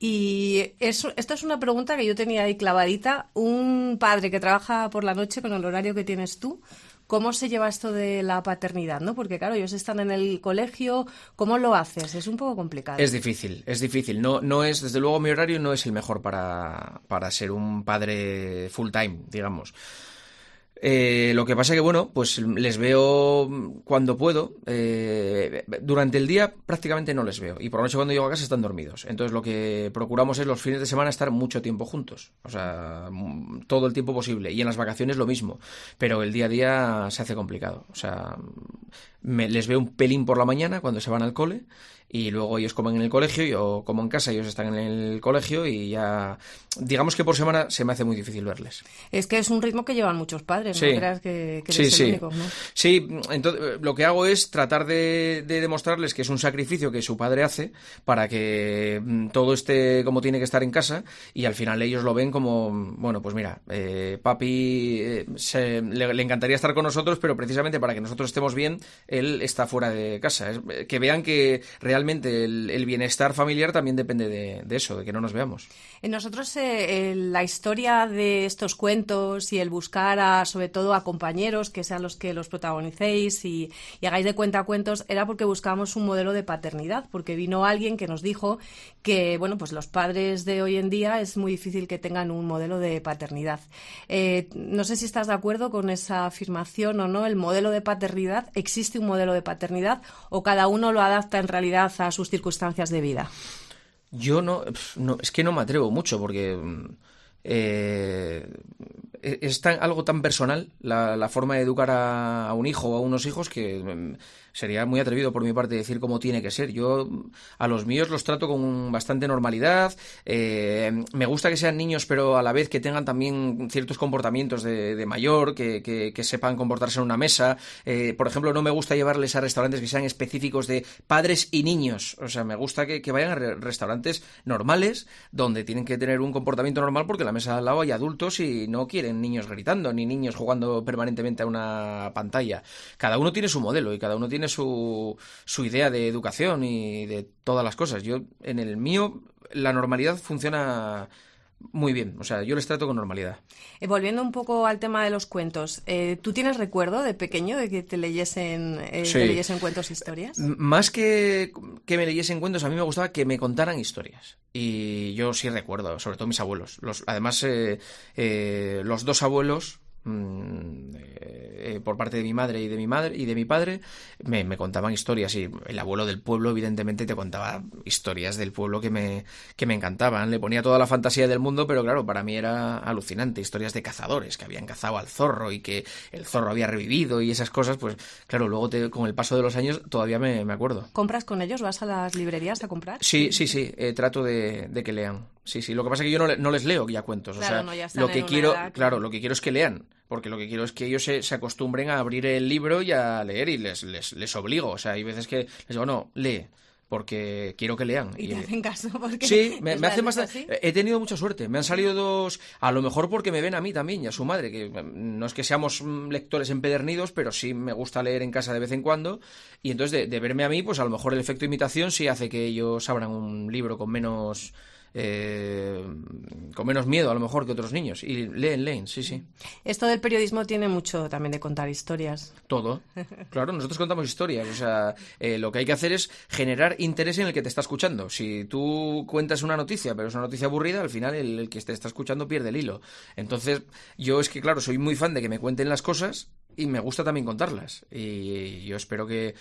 Y eso, esta es una pregunta que yo tenía ahí clavadita. Un padre que trabaja por la noche con el horario que tienes tú, ¿Cómo se lleva esto de la paternidad? ¿no? Porque claro, ellos están en el colegio, ¿cómo lo haces? Es un poco complicado. Es difícil, es difícil. No, no es, desde luego mi horario no es el mejor para, para ser un padre full time, digamos. Eh, lo que pasa que, bueno, pues les veo cuando puedo. Eh, durante el día prácticamente no les veo. Y por la noche cuando llego a casa están dormidos. Entonces lo que procuramos es los fines de semana estar mucho tiempo juntos. O sea, todo el tiempo posible. Y en las vacaciones lo mismo. Pero el día a día se hace complicado. O sea, me, les veo un pelín por la mañana cuando se van al cole y luego ellos comen en el colegio, yo como en casa, ellos están en el colegio y ya, digamos que por semana se me hace muy difícil verles. Es que es un ritmo que llevan muchos padres, no creas que, que sí, sí. ¿no? Sí, entonces lo que hago es tratar de, demostrarles que es un sacrificio que su padre hace para que mm, todo esté como tiene que estar en casa y al final ellos lo ven como, bueno, pues mira, eh, papi eh, le, le, encantaría estar con nosotros, pero precisamente para que nosotros estemos bien, él está fuera de casa. que vean que realmente el, bienestar familiar también depende de, eso, de que no nos veamos. Nosotros eh, la historia de estos cuentos y el buscar a, sobre todo a compañeros que sean los que los protagonicéis y, hagáis de cuenta cuentos era porque buscábamos un modelo de paternidad, porque vino alguien que nos dijo que bueno pues los padres de hoy en día es muy difícil que tengan un modelo de paternidad. Eh, no sé si estás de acuerdo con esa afirmación o no. El modelo de paternidad existe un modelo de paternidad o cada uno lo adapta en realidad a sus circunstancias de vida? Yo no, es que no me atrevo mucho porque eh, e, es tan, algo tan personal la, la forma de educar a, a, un hijo o a unos hijos que mm, sería muy atrevido por mi parte decir cómo tiene que ser. Yo a los míos los trato con bastante normalidad. Eh, me gusta que sean niños, pero a la vez que tengan también ciertos comportamientos de, mayor, que, sepan comportarse en una mesa. Eh, por ejemplo, no me gusta llevarles a restaurantes que sean específicos de padres y niños. O sea, me gusta que, que vayan a re restaurantes normales donde tienen que tener un comportamiento normal porque en la mesa al lado hay adultos y no quieren niños gritando ni niños jugando permanentemente a una pantalla. Cada uno tiene su modelo y cada uno tiene su, su idea de educación y de todas las cosas. Yo, en el mío, la normalidad funciona muy bien, o sea, yo les trato con normalidad. Eh, volviendo un poco al tema de los cuentos, eh, ¿tú tienes recuerdo de pequeño de que te leyesen, eh, sí. te leyesen cuentos, historias? Más que que me leyesen cuentos, a mí me gustaba que me contaran historias. Y yo sí recuerdo, sobre todo mis abuelos. Los, además, eh, eh, los dos abuelos Mm, eh, por parte de mi madre y de mi madre y de mi padre me, me, contaban historias y el abuelo del pueblo evidentemente te contaba historias del pueblo que me, que me encantaban. Le ponía toda la fantasía del mundo pero claro para mí era alucinante. Historias de cazadores que habían cazado al zorro y que el zorro había revivido y esas cosas pues claro luego te, con el paso de los años todavía me, me, acuerdo. ¿compras con ellos? ¿vas a las librerías a comprar? sí, sí, sí eh, trato de, de, que lean. Sí, sí lo que pasa es que yo no, no les leo ya cuentos claro, o sea no, ya lo que quiero edad, claro lo que quiero es que lean porque lo que quiero es que ellos se, se acostumbren a abrir el libro y a leer y les, les, les, obligo. O sea, hay veces que les digo, no, lee. Porque quiero que lean. Y te hacen caso. Porque sí, me, me hacen bastante. He tenido mucha suerte. Me han salido dos. A lo mejor porque me ven a mí también y a su madre. Que no es que seamos lectores empedernidos, pero sí me gusta leer en casa de vez en cuando. Y entonces, de, de verme a mí, pues a lo mejor el efecto imitación sí hace que ellos abran un libro con menos eh, con menos miedo a lo mejor que otros niños. Y leen, leen, sí, sí. Esto del periodismo tiene mucho también de contar historias. Todo. Claro, nosotros contamos historias. O sea, eh, lo que hay que hacer es generar interés en el que te está escuchando. Si tú cuentas una noticia, pero es una noticia aburrida, al final el, el que te está escuchando pierde el hilo. Entonces, yo es que, claro, soy muy fan de que me cuenten las cosas y me gusta también contarlas. Y yo espero que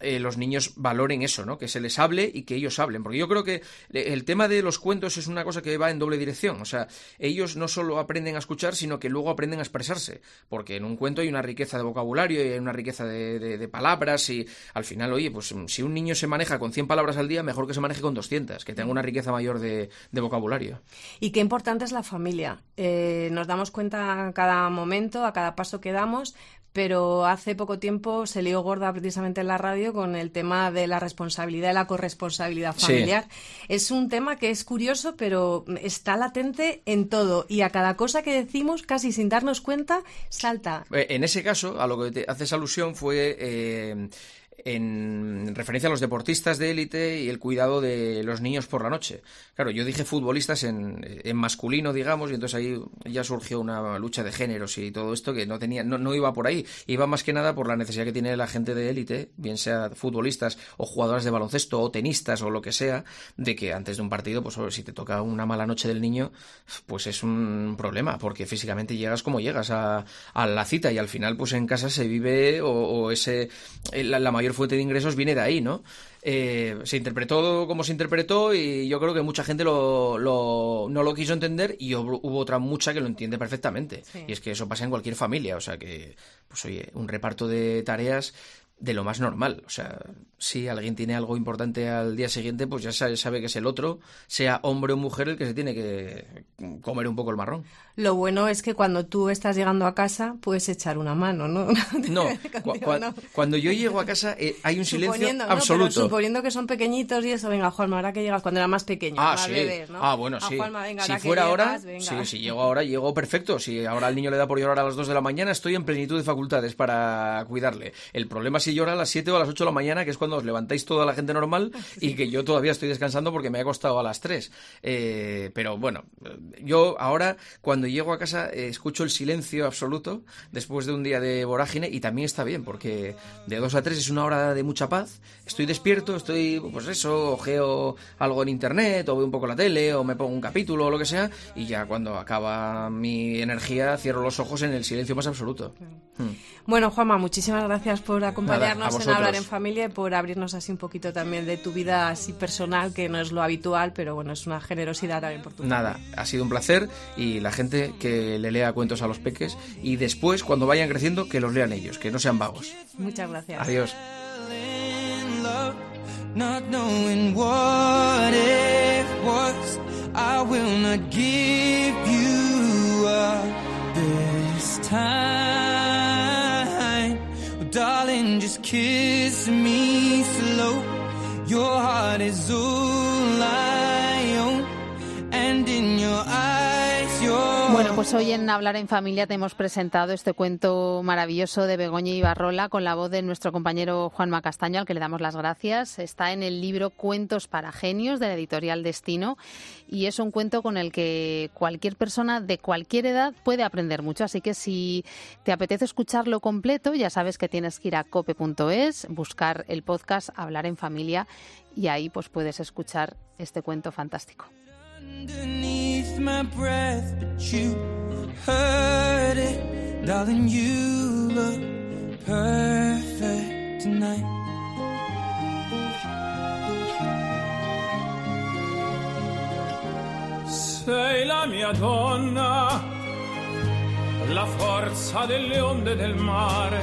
eh, los niños valoren eso, ¿no? Que se les hable y que ellos hablen. Porque yo creo que el tema de los cuentos es una cosa que va en doble dirección. O sea, ellos no solo aprenden a escuchar, sino que luego aprenden a expresarse. Porque en un cuento hay una riqueza de vocabulario y hay una riqueza de, palabras. Y al final, oye, pues si un niño se maneja con 100 palabras al día, mejor que se maneje con 200, que tenga una riqueza mayor de, de vocabulario. Y qué importante es la familia. Eh, nos damos cuenta a cada momento, a cada paso que damos, pero hace poco tiempo se lió gorda precisamente en la radio con el tema de la responsabilidad y la corresponsabilidad familiar. Sí. Es un tema que es curioso, pero está latente en todo y a cada cosa que decimos, casi sin darnos cuenta, salta. En ese caso, a lo que te haces alusión fue... Eh en referencia a los deportistas de élite y el cuidado de los niños por la noche. Claro, yo dije futbolistas en, masculino, digamos, y entonces ahí ya surgió una lucha de géneros y todo esto que no tenía, no, no, iba por ahí, iba más que nada por la necesidad que tiene la gente de élite, bien sea futbolistas o jugadores de baloncesto o tenistas o lo que sea, de que antes de un partido, pues si te toca una mala noche del niño, pues es un problema, porque físicamente llegas como llegas a, a la cita y al final, pues en casa se vive o, ese la, la mayor fuente de ingresos viene de ahí, ¿no? Eh, se interpretó como se interpretó y yo creo que mucha gente lo, lo, no lo quiso entender y hubo, hubo, otra mucha que lo entiende perfectamente. Sí. Y es que eso pasa en cualquier familia, o sea que, pues oye, un reparto de tareas de lo más normal. O sea, si alguien tiene algo importante al día siguiente, pues ya sabe, sabe, que es el otro, sea hombre o mujer, el que se tiene que comer un poco el marrón. Lo bueno es que cuando tú estás llegando a casa, puedes echar una mano, ¿no? No, cu cu cuando yo llego a casa eh, hay un silencio absoluto. Suponiendo que son pequeñitos y eso, venga, Juanma, ahora que llegas cuando era más pequeño, ah, sí. bebés, ¿no? Ah, bueno, sí. Juanma, venga, si fuera ahora, sí, si llego ahora, llego perfecto. Si ahora al niño le da por llorar a las 2 de la mañana, estoy en plenitud de facultades para cuidarle. El problema es si llora a las 7 o a las 8 de la mañana, que es cuando os levantáis toda la gente normal sí. y que yo todavía estoy descansando porque me ha costado a las 3. Eh, pero bueno, yo ahora cuando llego a casa eh, escucho el silencio absoluto después de un día de vorágine y también está bien porque de 2 a 3 es una hora de mucha paz. Estoy despierto, estoy, pues eso, ojeo algo en internet o veo un poco la tele o me pongo un capítulo o lo que sea y ya cuando acaba mi energía cierro los ojos en el silencio más absoluto. Hmm. Bueno, Juanma, muchísimas gracias por acompañarnos en Hablar en Familia y por abrirnos así un poquito también de tu vida así personal, que no es lo habitual, pero bueno, es una generosidad también por tu Nada, ha sido un placer y la gente que le lea cuentos a los peques y después, cuando vayan creciendo, que los lean ellos, que no sean vagos. Muchas gracias. Adiós. darling, just kiss me slow. Your heart is all I pues hoy en Hablar en Familia te hemos presentado este cuento maravilloso de Begoña Ibarrola con la voz de nuestro compañero Juan Macastaño, al que le damos las gracias. Está en el libro Cuentos para Genios de la editorial Destino y es un cuento con el que cualquier persona de cualquier edad puede aprender mucho. Así que si te apetece escucharlo completo, ya sabes que tienes que ir a cope.es, buscar el podcast Hablar en Familia y ahí pues puedes escuchar este cuento fantástico. Underneath my breath, but you heard it, darling. You look perfect tonight. Sei la mia donna, la forza delle onde del mare,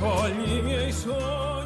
cogli i miei sogni.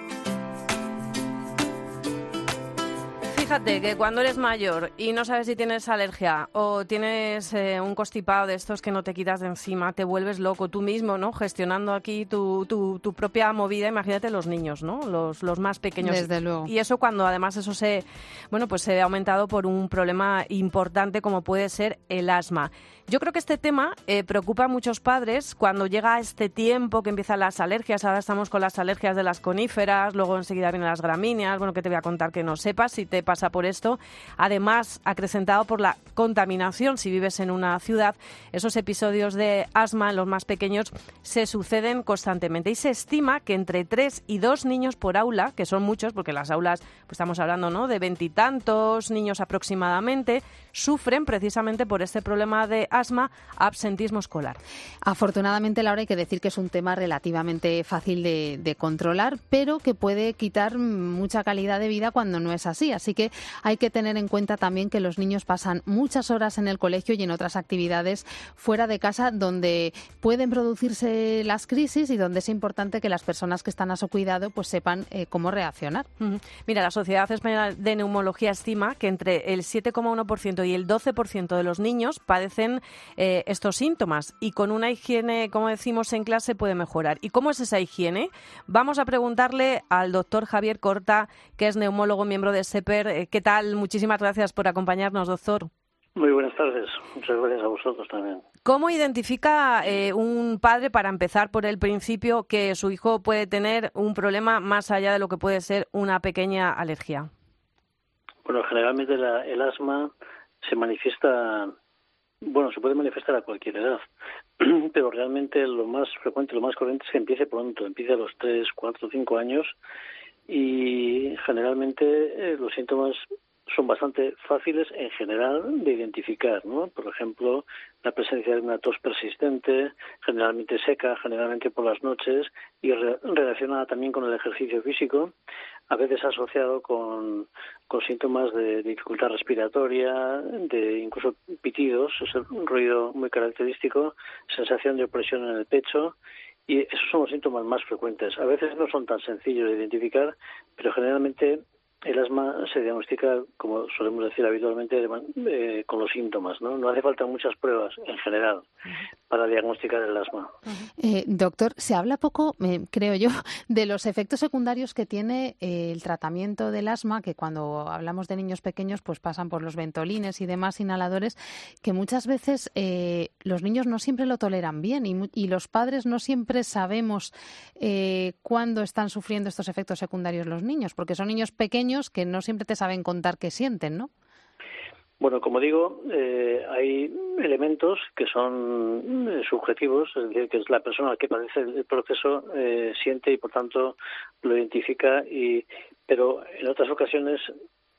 Fíjate que cuando eres mayor y no sabes si tienes alergia o tienes eh, un constipado de estos que no te quitas de encima, te vuelves loco tú mismo, ¿no? Gestionando aquí tu, tu, tu propia movida. Imagínate los niños, ¿no? Los, los más pequeños. Desde luego. Y eso cuando además eso se, bueno, pues se ve aumentado por un problema importante como puede ser el asma. Yo creo que este tema eh, preocupa a muchos padres cuando llega este tiempo que empiezan las alergias. Ahora estamos con las alergias de las coníferas, luego enseguida vienen las gramíneas. Bueno, que te voy a contar que no sepas si te pasa por esto. Además, acrecentado por la contaminación, si vives en una ciudad, esos episodios de asma en los más pequeños se suceden constantemente. Y se estima que entre tres y dos niños por aula, que son muchos, porque las aulas, pues estamos hablando ¿no? de veintitantos niños aproximadamente, sufren precisamente por este problema de asma, absentismo escolar. Afortunadamente, Laura, hay que decir que es un tema relativamente fácil de, de, controlar, pero que puede quitar mucha calidad de vida cuando no es así. Así que hay que tener en cuenta también que los niños pasan muchas horas en el colegio y en otras actividades fuera de casa donde pueden producirse las crisis y donde es importante que las personas que están a su cuidado pues sepan eh, cómo reaccionar. Uh -huh. Mira, la Sociedad Española de Neumología estima que entre el 7,1% y el 12% de los niños padecen eh, estos síntomas y con una higiene, como decimos en clase, puede mejorar. ¿Y cómo es esa higiene? Vamos a preguntarle al doctor Javier Corta, que es neumólogo, miembro de SEPER. Eh, ¿Qué tal? Muchísimas gracias por acompañarnos, doctor. Muy buenas tardes. Muchas gracias a vosotros también. ¿Cómo identifica eh, un padre, para empezar por el principio, que su hijo puede tener un problema más allá de lo que puede ser una pequeña alergia? Bueno, generalmente la, el asma se manifiesta, bueno, se puede manifestar a cualquier edad, pero realmente lo más frecuente, lo más corriente es que empiece pronto, empiece a los 3, 4, 5 años y generalmente eh, los síntomas son bastante fáciles en general de identificar, ¿no? Por ejemplo, la presencia de una tos persistente, generalmente seca, generalmente por las noches y re relacionada también con el ejercicio físico, a veces asociado con, con síntomas de dificultad respiratoria, de incluso pitidos, es un ruido muy característico, sensación de opresión en el pecho y esos son los síntomas más frecuentes. A veces no son tan sencillos de identificar, pero generalmente el asma se diagnostica, como solemos decir habitualmente, eh, con los síntomas. ¿no? no hace falta muchas pruebas en general para diagnosticar el asma. Eh, doctor, se habla poco, eh, creo yo, de los efectos secundarios que tiene eh, el tratamiento del asma, que cuando hablamos de niños pequeños, pues pasan por los ventolines y demás inhaladores, que muchas veces eh, los niños no siempre lo toleran bien y, y los padres no siempre sabemos cuándo están sufriendo estos efectos secundarios los niños, porque son niños pequeños que no siempre te saben contar qué sienten, ¿no? Bueno, como digo, eh, hay elementos que son eh, subjetivos, es decir, que es la persona que padece el proceso eh, siente y por tanto lo identifica, y, pero en otras ocasiones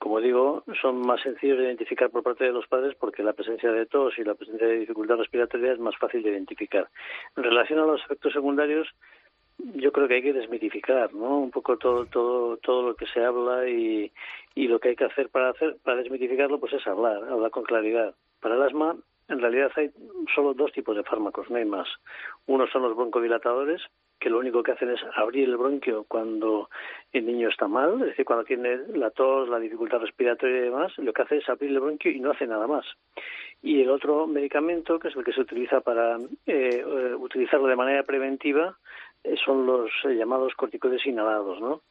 como digo, son más sencillos de identificar por parte de los padres porque la presencia de tos y la presencia de dificultad respiratoria es más fácil de identificar. En relación a los efectos secundarios, yo creo que hay que desmitificar, ¿no? Un poco todo todo todo lo que se habla y, y lo que hay que hacer para hacer para desmitificarlo pues es hablar, hablar con claridad. Para el asma en realidad hay solo dos tipos de fármacos, no hay más. Uno son los broncodilatadores, que lo único que hacen es abrir el bronquio cuando el niño está mal, es decir, cuando tiene la tos, la dificultad respiratoria y demás, lo que hace es abrir el bronquio y no hace nada más. Y el otro medicamento, que es el que se utiliza para eh, eh utilizarlo de manera preventiva, son los eh, llamados corticoides inhalados, ¿no?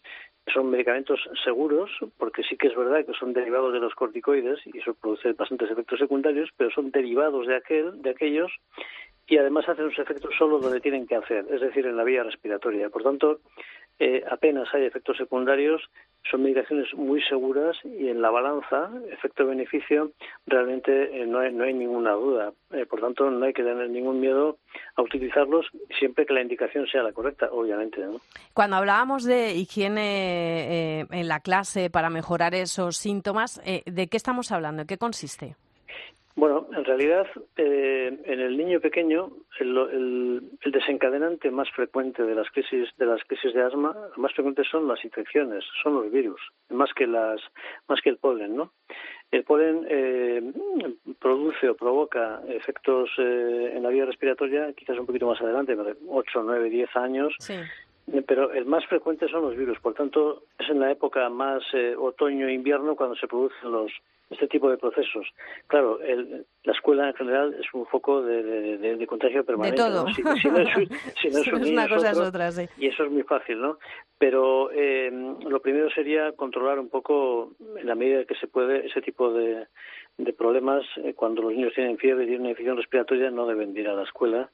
Son medicamentos seguros, porque sí que es verdad que son derivados de los corticoides y eso produce bastantes efectos secundarios, pero son derivados de aquel, de aquellos y además hacen sus efectos solo donde tienen que hacer, es decir, en la vía respiratoria. Por tanto, eh, apenas hay efectos secundarios, son medicaciones muy seguras y en la balanza, efecto-beneficio, realmente eh, no, hay, no hay ninguna duda. Eh, por tanto, no hay que tener ningún miedo a utilizarlos siempre que la indicación sea la correcta, obviamente. Cuando hablábamos de higiene en la clase para mejorar esos síntomas, ¿de qué estamos hablando? ¿En qué consiste? Bueno, en realidad, eh, en el niño pequeño, el, desencadenante más frecuente de las crisis de las crisis de asma, más frecuentes son las infecciones, son los virus, más que las, más que el polen, ¿no? El polen eh, produce o provoca efectos eh, en la vía respiratoria, quizás un poquito más adelante, 8, 9, 10 años. Pero el más frecuente son los virus, por tanto, es en la época más otoño-invierno cuando se producen los, este tipo de procesos. Claro, el, la escuela en general es un foco de, de, contagio permanente. De todo. Si, no es, si no es, una cosa es otra, sí. Y eso es muy fácil, ¿no? Pero eh, lo primero sería controlar un poco, en la medida que se puede, ese tipo de, de problemas. Eh, cuando los niños tienen fiebre y tienen una infección respiratoria, no deben ir a la escuela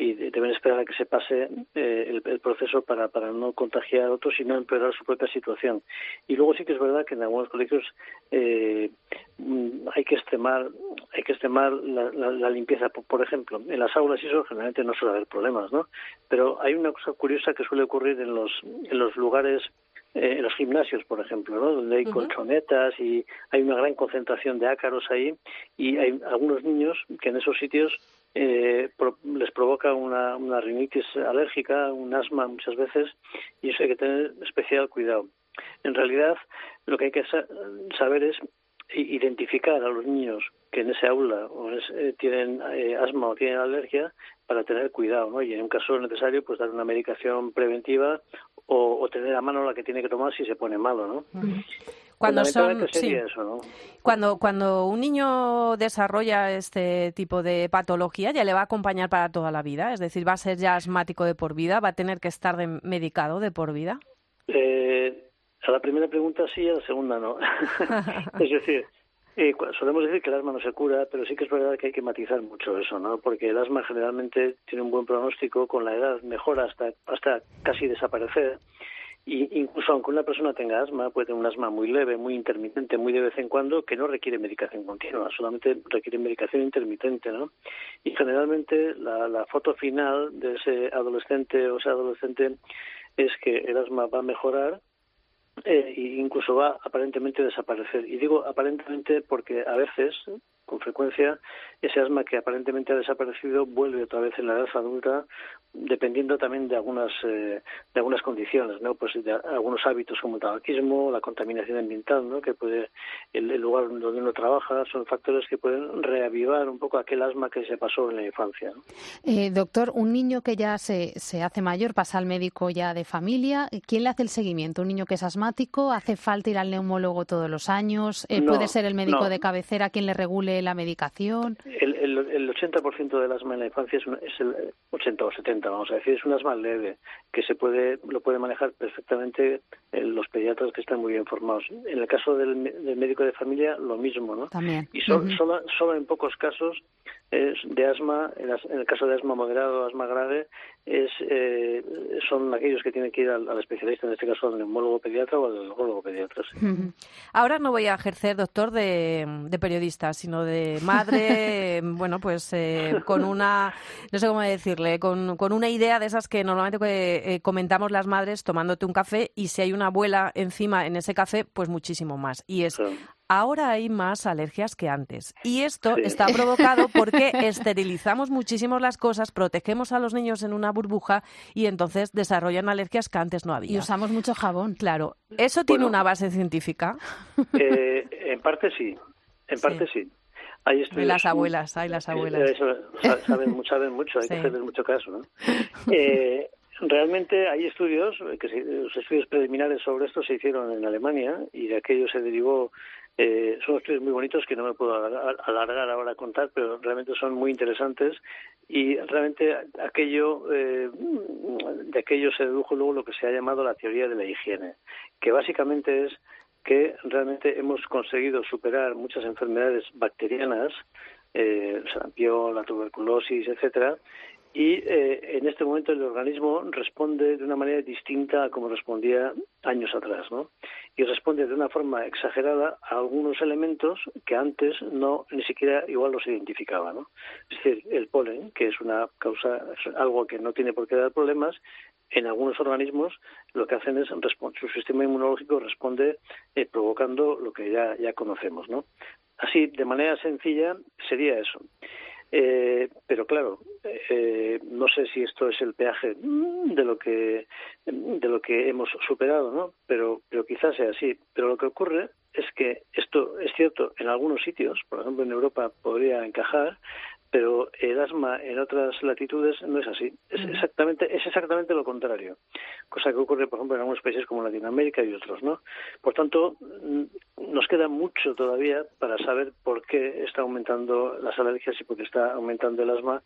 y deben esperar a que se pase eh, el, proceso para, para no contagiar a otros y no empeorar su propia situación. Y luego sí que es verdad que en algunos colegios eh, mm, hay que extremar hay que extremar la, limpieza. Por, ejemplo, en las aulas y eso generalmente no suele haber problemas, ¿no? Pero hay una cosa curiosa que suele ocurrir en los en los lugares eh, en los gimnasios, por ejemplo, ¿no? donde hay colchonetas y hay una gran concentración de ácaros ahí y hay algunos niños que en esos sitios eh, les provoca una, una rinitis alérgica, un asma muchas veces, y eso hay que tener especial cuidado. En realidad, lo que hay que saber es identificar a los niños que en ese aula eh, tienen eh, asma o tienen alergia para tener cuidado, ¿no? Y en un caso necesario, pues dar una medicación preventiva o, tener a mano la que tiene que tomar si se pone malo, ¿no? Cuando son, cuando cuando un niño desarrolla este tipo de patología ya le va a acompañar para toda la vida, es decir, va a ser ya asmático de por vida, va a tener que estar medicado de por vida. Eh, a la primera pregunta sí, a la segunda no. es decir, eh, solemos decir que el asma no se cura, pero sí que es verdad que hay que matizar mucho eso, ¿no? Porque el asma generalmente tiene un buen pronóstico, con la edad mejora hasta, hasta casi desaparecer y incluso aunque una persona tenga asma, puede tener un asma muy leve, muy intermitente, muy de vez en cuando, que no requiere medicación continua, solamente requiere medicación intermitente, ¿no? Y generalmente la, la foto final de ese adolescente o ese adolescente es que el asma va a mejorar eh, e incluso va aparentemente a desaparecer. Y digo aparentemente porque a veces con frecuencia ese asma que aparentemente ha desaparecido vuelve otra vez en la edad adulta dependiendo también de algunas eh, de algunas condiciones no pues de algunos hábitos como el tabaquismo la contaminación ambiental no que puede el, lugar donde uno trabaja son factores que pueden reavivar un poco aquel asma que se pasó en la infancia eh, doctor un niño que ya se, se hace mayor pasa al médico ya de familia quién le hace el seguimiento un niño que es asmático hace falta ir al neumólogo todos los años eh, puede ser el médico de cabecera quien le regule la medicación? El, el, el 80% del asma en la infancia es, es, el 80 o 70, vamos a decir, es un asma leve que se puede lo puede manejar perfectamente los pediatras que están muy bien formados. En el caso del, médico de familia, lo mismo, ¿no? También. Y solo, solo, en pocos casos es de asma, en, el caso de asma moderado o asma grave, es, eh, son aquellos que tienen que ir al, especialista, en este caso al neumólogo pediatra o al neumólogo pediatra. Ahora no voy a ejercer, doctor, de, periodista, sino de madre, bueno, pues eh, con una, no sé cómo decirle, con, con, una idea de esas que normalmente eh, comentamos las madres tomándote un café y si hay una abuela encima en ese café, pues muchísimo más. Y es, ahora hay más alergias que antes. Y esto está provocado porque esterilizamos muchísimo las cosas, protegemos a los niños en una burbuja y entonces desarrollan alergias que antes no había. Y usamos mucho jabón. Claro. ¿Eso tiene una base científica? Eh, en parte sí. En parte sí. Hay las abuelas, hay las abuelas. saben, mucho, hay que hacer mucho caso. ¿no? Eh, realmente hay estudios, que los estudios preliminares sobre esto se hicieron en Alemania y de aquello se derivó eh, son estudios muy bonitos que no me puedo alargar ahora a contar, pero realmente son muy interesantes. Y realmente eh, de aquello se dedujo luego lo que se ha llamado la teoría de la higiene, que básicamente es que realmente hemos conseguido superar muchas enfermedades bacterianas, eh, el sarampión, la tuberculosis, etcétera, y eh, en este momento el organismo responde de una manera distinta a como respondía años atrás, ¿no? Y responde de una forma exagerada a algunos elementos que antes no ni siquiera igual los identificaba, ¿no? Es decir, el polen, que es una causa, algo que no tiene por qué dar problemas, en algunos organismos lo que hacen es su sistema inmunológico responde eh, provocando lo que ya ya conocemos, ¿no? Así, de manera sencilla, sería eso. Eh, pero claro, eh, no sé si esto es el peaje de lo que de lo que hemos superado, ¿no? Pero pero quizás sea así. Pero lo que ocurre es que esto es cierto en algunos sitios, por ejemplo en Europa podría encajar, pero el asma en otras latitudes no es así. Es exactamente, es exactamente lo contrario. Cosa que ocurre, por ejemplo, en algunos países como Latinoamérica y otros, ¿no? Por tanto, mm, nos queda mucho todavía para saber por qué está aumentando las alergias y por qué está aumentando el asma.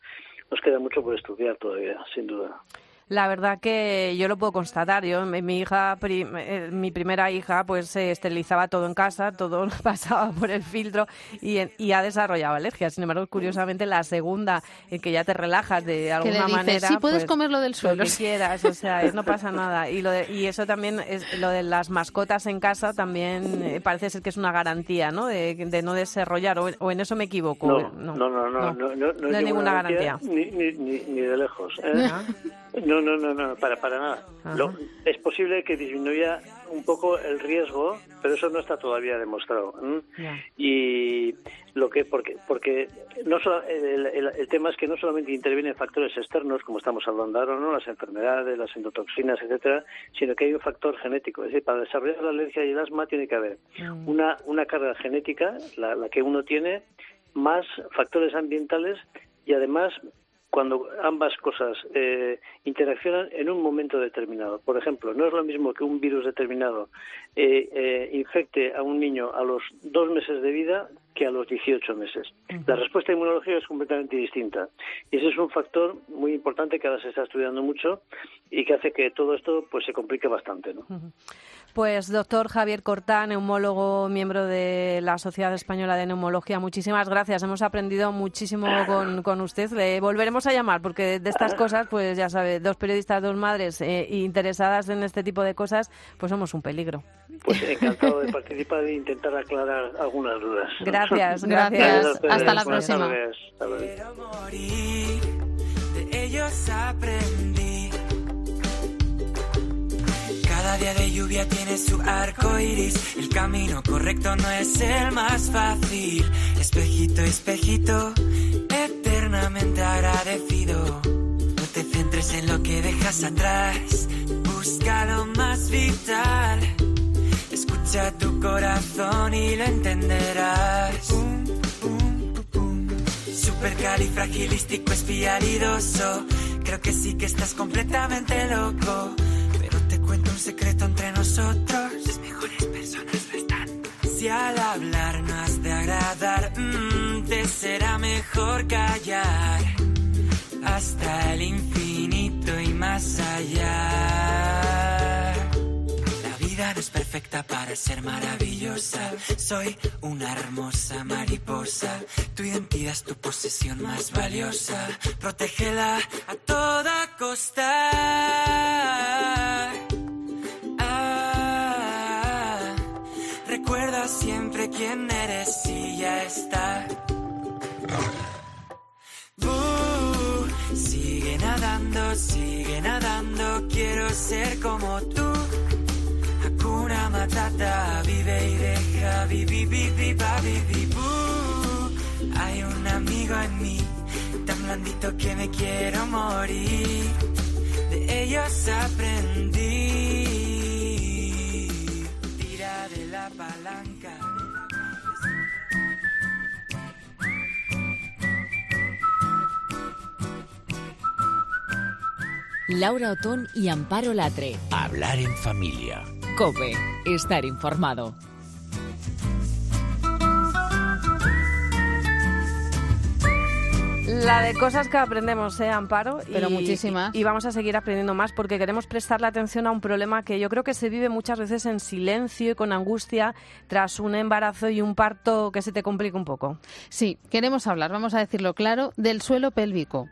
Nos queda mucho por estudiar todavía, sin duda. La verdad que yo lo puedo constatar. Yo, mi hija, eh, mi primera hija, pues se esterilizaba todo en casa, todo pasaba por el filtro y, y ha desarrollado alergias. Sin embargo, curiosamente, la segunda, en que ya te relajas de alguna manera. Sí, puedes pues, comerlo del suelo. Lo que quieras, o sea, no pasa nada. Y, lo y eso también, es lo de las mascotas en casa, también eh, parece ser que es una garantía, ¿no? De, no desarrollar, o, en eso me equivoco. No, no, no, no, no, no, no, no, hay ninguna garantía. Ni, ni, ni, de lejos. ¿eh? No, no, no, no, para, para nada. es posible que disminuya un poco el riesgo, pero eso no está todavía demostrado. Y lo que, porque, porque no el, el, tema es que no solamente intervienen factores externos, como estamos hablando ahora, ¿no? las enfermedades, las endotoxinas, etcétera, sino que hay un factor genético. Es decir, para desarrollar la alergia y el asma tiene que haber una, una carga genética, la, la que uno tiene, más factores ambientales y además cuando ambas cosas eh, interaccionan en un momento determinado. Por ejemplo, no es lo mismo que un virus determinado eh, eh, infecte a un niño a los dos meses de vida que a los 18 meses. La respuesta inmunológica es completamente distinta. Y ese es un factor muy importante que ahora se está estudiando mucho y que hace que todo esto pues se complique bastante. ¿no? Pues doctor Javier Cortá, neumólogo, miembro de la Sociedad Española de Neumología, muchísimas gracias. Hemos aprendido muchísimo con, con usted. Le volveremos a llamar porque de estas cosas, pues ya sabe, dos periodistas, dos madres eh, interesadas en este tipo de cosas, pues somos un peligro. Pues encantado de participar e intentar aclarar algunas dudas. Gracias, gracias. Hasta la próxima. Cada día de lluvia tiene su arco iris. El camino correcto no es el más fácil. Espejito, espejito, eternamente agradecido. No te centres en lo que dejas atrás. Busca lo más vital. Escucha tu corazón y lo entenderás. Supercalifragilístico espialidoso. Creo que sí que estás completamente loco un secreto entre nosotros. Las mejores personas lo están. Si al hablar no has de agradar, mm, te será mejor callar. Hasta el infinito y más allá. La vida no es perfecta perfecta para ser maravillosa. Soy una hermosa mariposa. Tu identidad es tu posesión más valiosa. Protégela a toda costa. Ah, recuerda siempre quién eres y ya está. Uh, sigue nadando, sigue nadando, quiero ser como tú. Hakuna Matata, vive y deja, vivi, vivi, vivi, bu. Hay un amigo en mí, tan blandito que me quiero morir. De ellos aprendí. Laura Otón y Amparo Latre. Hablar en familia. Cope, estar informado. La de cosas que aprendemos, ¿eh, Amparo? Pero Y- muchísimas. Y, y vamos a seguir aprendiendo más porque queremos prestarle atención a un problema que yo creo que se vive muchas veces en silencio y con angustia tras un embarazo y un parto que se te complica un poco. Sí, queremos hablar, vamos a decirlo claro, del suelo pélvico.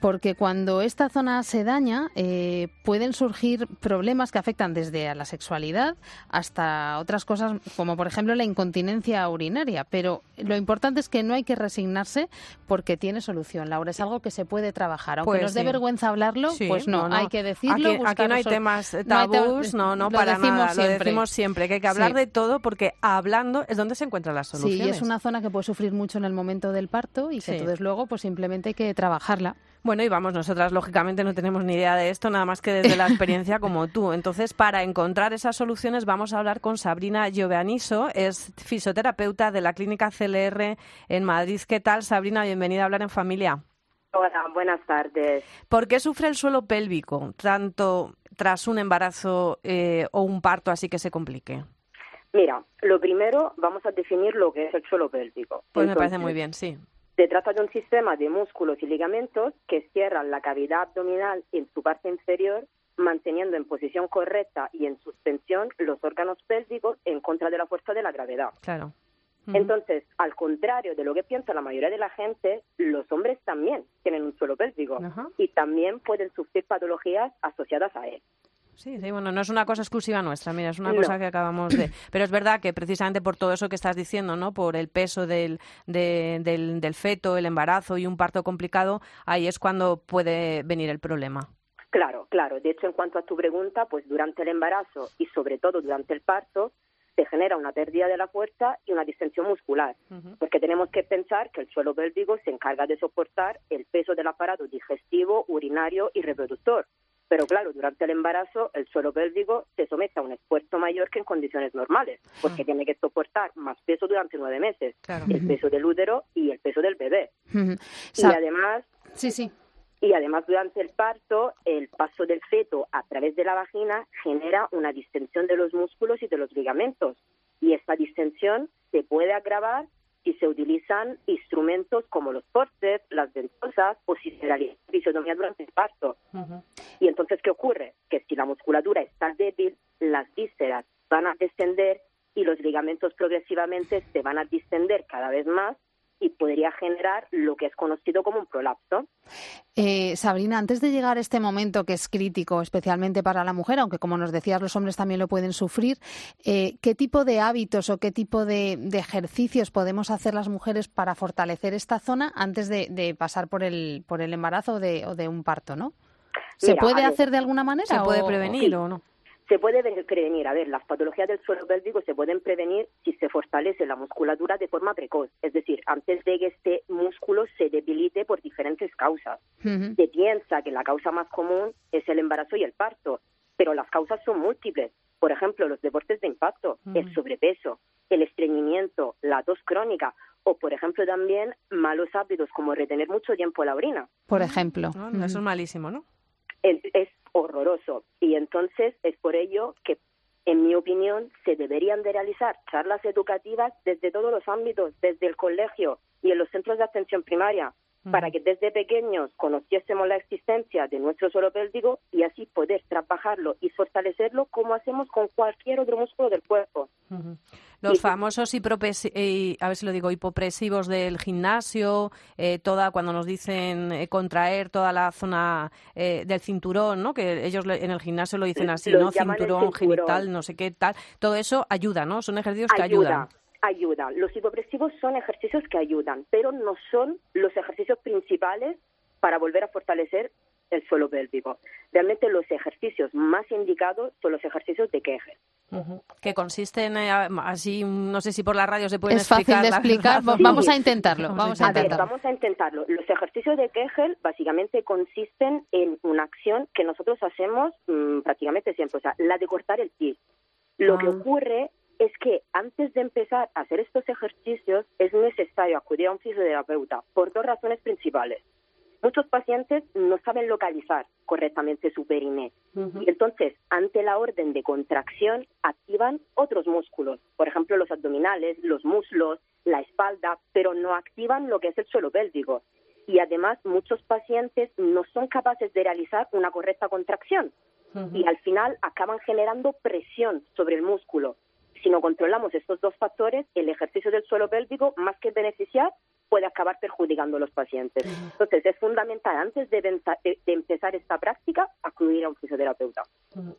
Porque cuando esta zona se daña, eh, pueden surgir problemas que afectan desde a la sexualidad hasta otras cosas, como por ejemplo la incontinencia urinaria. Pero lo importante es que no hay que resignarse porque tiene solución, Laura. Es algo que se puede trabajar. Aunque Pues nos dé sí. vergüenza hablarlo, Sí, pues no, hay que decirlo. Aquí, aquí no hay temas no tabús, no, no, lo para decimos nada. Lo siempre. decimos siempre, que hay que hablar Sí. de todo porque hablando es donde se encuentran las Sí, soluciones. y es una zona que puede sufrir mucho en el momento del parto y que Sí. entonces luego pues simplemente hay que trabajarla. Bueno, y vamos, nosotras lógicamente no tenemos ni idea de esto, nada más que desde la experiencia como tú. Entonces, para encontrar esas soluciones vamos a hablar con Sabrina Lloveaniso, es fisioterapeuta de la clínica CLR en Madrid. ¿Qué tal, Sabrina? Bienvenida a Hablar en Familia. Hola, buenas tardes. ¿Por qué sufre el suelo pélvico tanto tras un embarazo eh, o un parto así que se complique? Mira, lo primero vamos a definir lo que es el suelo pélvico. Pues me parece muy bien, sí. Se trata de un sistema de músculos y ligamentos que cierran la cavidad abdominal en su parte inferior, manteniendo en posición correcta y en suspensión los órganos pélvicos en contra de la fuerza de la gravedad. Claro. Entonces, al contrario de lo que piensa la mayoría de la gente, los hombres también tienen un suelo pélvico y también pueden sufrir patologías asociadas a él. Sí, sí, bueno, no es una cosa exclusiva nuestra, mira, es una No. cosa que acabamos de... Pero es verdad que precisamente por todo eso que estás diciendo, ¿no? Por el peso del, de- del, del feto, el embarazo y un parto complicado, ahí es cuando puede venir el problema. Claro, claro. De hecho, en cuanto a tu pregunta, pues durante el embarazo y sobre todo durante el parto, se genera una pérdida de la fuerza y una distensión muscular, porque tenemos que pensar que el suelo pélvico se encarga de soportar el peso del aparato digestivo, urinario y reproductor. Pero claro, durante el embarazo el suelo pélvico se somete a un esfuerzo mayor que en condiciones normales, porque tiene que soportar más peso durante nueve meses, Claro. el peso del útero y el peso del bebé. Y además sí, sí. y además durante el parto, el paso del feto a través de la vagina genera una distensión de los músculos y de los ligamentos. Y esta distensión se puede agravar si se utilizan instrumentos como los forceps, las ventosas o si se realiza episiotomía durante el parto. Y entonces, ¿qué ocurre? Que si la musculatura está débil, las vísceras van a descender y los ligamentos progresivamente se van a distender cada vez más y podría generar lo que es conocido como un prolapso. Eh, Sabrina, antes de llegar a este momento que es crítico, especialmente para la mujer, aunque como nos decías, los hombres también lo pueden sufrir, eh, ¿qué tipo de hábitos o qué tipo de, de ejercicios podemos hacer las mujeres para fortalecer esta zona antes de, de pasar por el, por el embarazo o de, o de un parto, ¿no? ¿Se Mira, puede hacer de alguna manera? ¿Se puede o- prevenir sí. o no? Se puede ve- prevenir, a ver, las patologías del suelo pélvico se pueden prevenir si se fortalece la musculatura de forma precoz, es decir, antes de que este músculo se debilite por diferentes causas. Ujú. Se piensa que la causa más común es el embarazo y el parto, pero las causas son múltiples. Por ejemplo, los deportes de impacto, el sobrepeso, el estreñimiento, la tos crónica o, por ejemplo, también malos hábitos como retener mucho tiempo la orina. Por ejemplo. No, no, Eso es malísimo, ¿no? Es, horroroso. Y entonces es por ello que, en mi opinión, se deberían de realizar charlas educativas desde todos los ámbitos, desde el colegio y en los centros de atención primaria, para que desde pequeños conociésemos la existencia de nuestro suelo pélvico y así poder trabajarlo y fortalecerlo como hacemos con cualquier otro músculo del cuerpo. Los famosos y a ver si lo digo, hipopresivos del gimnasio, eh, toda cuando nos dicen eh, contraer toda la zona eh, del cinturón, ¿no? Que ellos en el gimnasio lo dicen así, ¿no? Cinturón, genital, no sé qué tal. Todo eso ayuda, ¿no? Son ejercicios que ayudan ayudan. Los hipopresivos son ejercicios que ayudan, pero no son los ejercicios principales para volver a fortalecer el suelo pélvico. Realmente los ejercicios más indicados son los ejercicios de Kegel. Que consisten eh, así, no sé si por la radio se pueden es explicar. Es fácil de explicar, vamos a intentarlo. Vamos a, ver, vamos a intentarlo. Los ejercicios de Kegel básicamente consisten en una acción que nosotros hacemos mm, prácticamente siempre, o sea, la de cortar el pie. Lo que ah. ocurre es que antes de empezar a hacer estos ejercicios es necesario acudir a un fisioterapeuta por dos razones principales. Muchos pacientes no saben localizar correctamente su periné y entonces ante la orden de contracción activan otros músculos, por ejemplo los abdominales, los muslos, la espalda, pero no activan lo que es el suelo pélvico. Y además muchos pacientes no son capaces de realizar una correcta contracción. Y al final acaban generando presión sobre el músculo si no controlamos estos dos factores, el ejercicio del suelo pélvico, más que beneficiar, puede acabar perjudicando a los pacientes. Entonces, es fundamental, antes de, empezar esta práctica, acudir a un fisioterapeuta.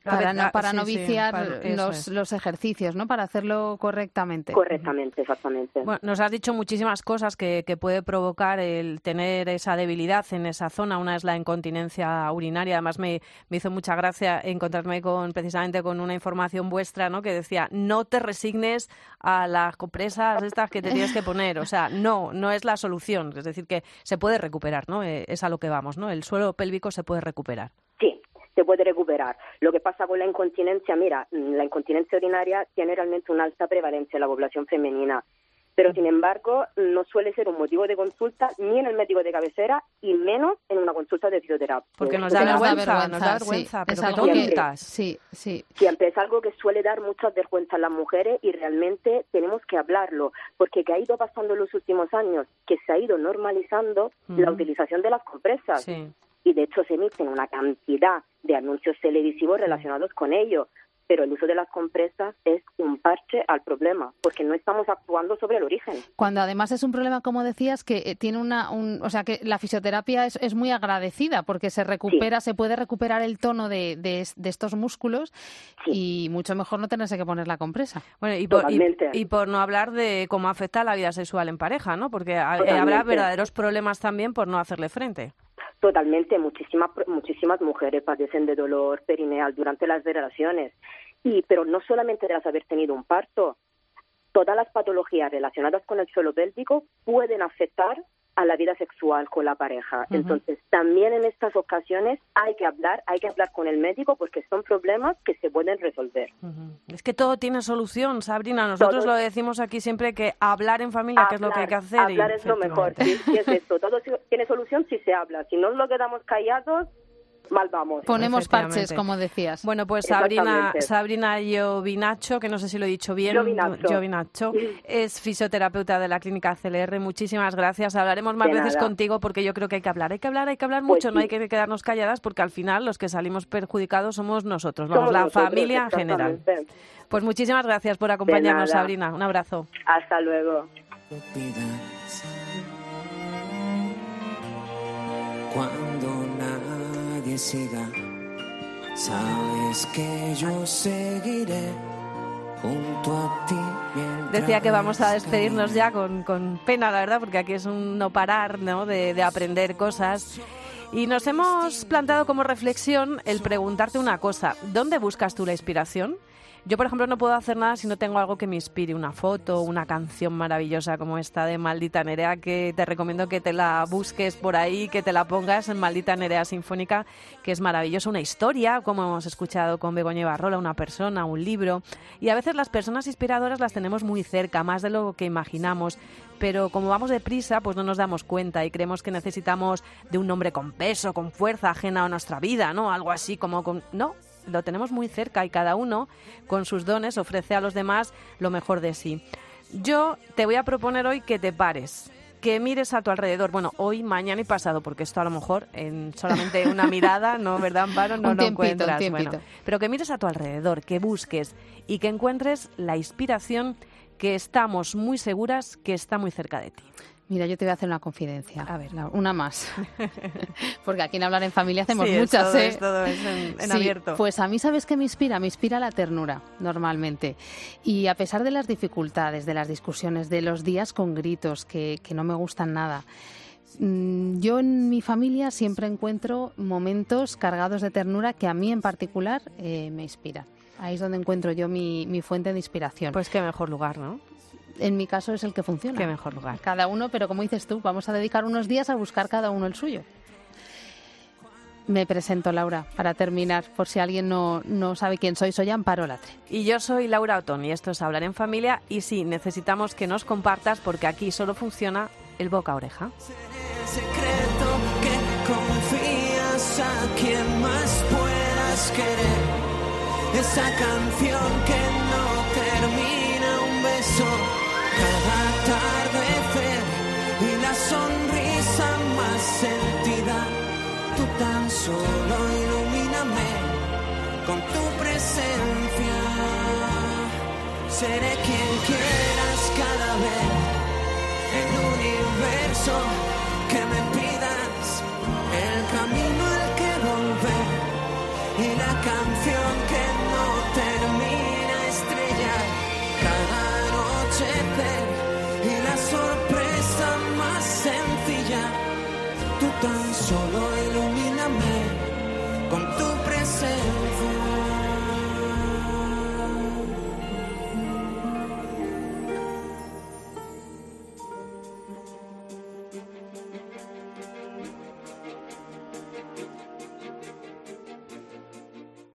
Para no, para no viciar los, ejercicios, ¿no? Para hacerlo correctamente. Correctamente, exactamente. Bueno, nos has dicho muchísimas cosas que, puede provocar el tener esa debilidad en esa zona. Una es la incontinencia urinaria. Además, me, me hizo mucha gracia encontrarme con precisamente con una información vuestra, ¿no? Que decía, no te resignes a las compresas estas que te tienes que poner. O sea, no, no es la solución. Es decir, que se puede recuperar, ¿no? Eh, es a lo que vamos, ¿no? El suelo pélvico se puede recuperar. Sí, se puede recuperar. Lo que pasa con la incontinencia, mira, la incontinencia urinaria tiene realmente una alta prevalencia en la población femenina pero sin embargo no suele ser un motivo de consulta ni en el médico de cabecera y menos en una consulta de fisioterapia. Porque nos da vergüenza, nos da vergüenza, pero es algo que, sí, sí. Siempre es algo que suele dar muchas vergüenzas a las mujeres y realmente tenemos que hablarlo, porque que ha ido pasando en los últimos años, que se ha ido normalizando la utilización de las compresas. Y de hecho se emiten una cantidad de anuncios televisivos relacionados con ello pero el uso de las compresas es un parche al problema, porque no estamos actuando sobre el origen. Cuando además es un problema, como decías, que eh, tiene una, o sea, que la fisioterapia es, es muy agradecida, porque se recupera, se puede recuperar el tono de, de, estos músculos y mucho mejor no tenerse que poner la compresa. Bueno, y por, y, por no hablar de cómo afecta la vida sexual en pareja, ¿no? Porque habrá verdaderos problemas también por no hacerle frente. Totalmente, muchísimas muchísimas mujeres padecen de dolor perineal durante las relaciones y pero no solamente tras haber tenido un parto, todas las patologías relacionadas con el suelo pélvico pueden afectar a la vida sexual con la pareja. Entonces, también en estas ocasiones hay que hablar, hay que hablar con el médico porque son problemas que se pueden resolver. Es que todo tiene solución, Sabrina. Nosotros lo decimos aquí siempre que hablar en familia, que es lo que hay que hacer. Hablar es lo mejor, sí, es esto. Todo tiene solución si se habla. Si no nos quedamos callados, mal vamos. Ponemos parches, como decías. Bueno, pues Sabrina, Sabrina Giovinaccio, que no sé si lo he dicho bien, Giovinaccio, es fisioterapeuta de la clínica CLR. Muchísimas gracias. Hablaremos más veces contigo porque yo creo que hay que hablar. Hay que hablar, hay que hablar pues mucho, no hay que quedarnos calladas porque al final los que salimos perjudicados somos nosotros, vamos, la familia en general. Pues muchísimas gracias por acompañarnos, Sabrina. Un abrazo. Hasta luego. Sabes que yo seguiré junto a ti. Decía que vamos a despedirnos ya con, con, pena, la verdad, porque aquí es un no parar ¿no? De, de aprender cosas. Y nos hemos plantado como reflexión el preguntarte una cosa, ¿dónde buscas tú la inspiración? Yo, por ejemplo, no puedo hacer nada si no tengo algo que me inspire, una foto, una canción maravillosa como esta de Maldita Nerea, que te recomiendo que te la busques por ahí, que te la pongas en Maldita Nerea Sinfónica, que es maravillosa, una historia, como hemos escuchado con Begoña Barrola, una persona, un libro. Y a veces las personas inspiradoras las tenemos muy cerca, más de lo que imaginamos, pero como vamos deprisa, pues no nos damos cuenta y creemos que necesitamos de un nombre con peso, con fuerza ajena a nuestra vida, ¿no? Algo así como con... No, lo tenemos muy cerca y cada uno con sus dones ofrece a los demás lo mejor de sí. Yo te voy a proponer hoy que te pares, que mires a tu alrededor. Bueno, hoy, mañana y pasado, porque esto a lo mejor en solamente una mirada, ¿no? ¿Verdad, Amparo? No Un lo tiempito, encuentras. Bueno, pero que mires a tu alrededor, que busques y que encuentres la inspiración que estamos muy seguras que está muy cerca de ti. Mira, yo te voy a hacer una confidencia. A ver. Una más. Porque aquí en Hablar en Familia hacemos Sí, es muchas, todo, ¿eh? es todo es en, en Sí, abierto. Pues a mí, ¿sabes qué me inspira? Me inspira la ternura, normalmente. Y a pesar de las dificultades, de las discusiones, de los días con gritos que, que no me gustan nada, mm, yo en mi familia siempre encuentro momentos cargados de ternura que a mí en particular eh, me inspiran. Ahí es donde encuentro yo mi, mi fuente de inspiración. Pues qué mejor lugar, ¿no? en mi caso es el que funciona. Qué mejor lugar. Cada uno, pero como dices tú, vamos a dedicar unos días a buscar cada uno el suyo. Me presento, Laura, para terminar, por si alguien no, no sabe quién soy. Soy Amparo Latre. Y yo soy Laura Otón y esto es Hablar en Familia y sí, necesitamos que nos compartas porque aquí solo funciona el boca a oreja. El secreto que confías a quien más puedas querer. Esa canción que no termina un beso. Cada atardecer y la sonrisa más sentida. Tú tan solo ilumíname con tu presencia. Seré quien quieras cada vez el universo que me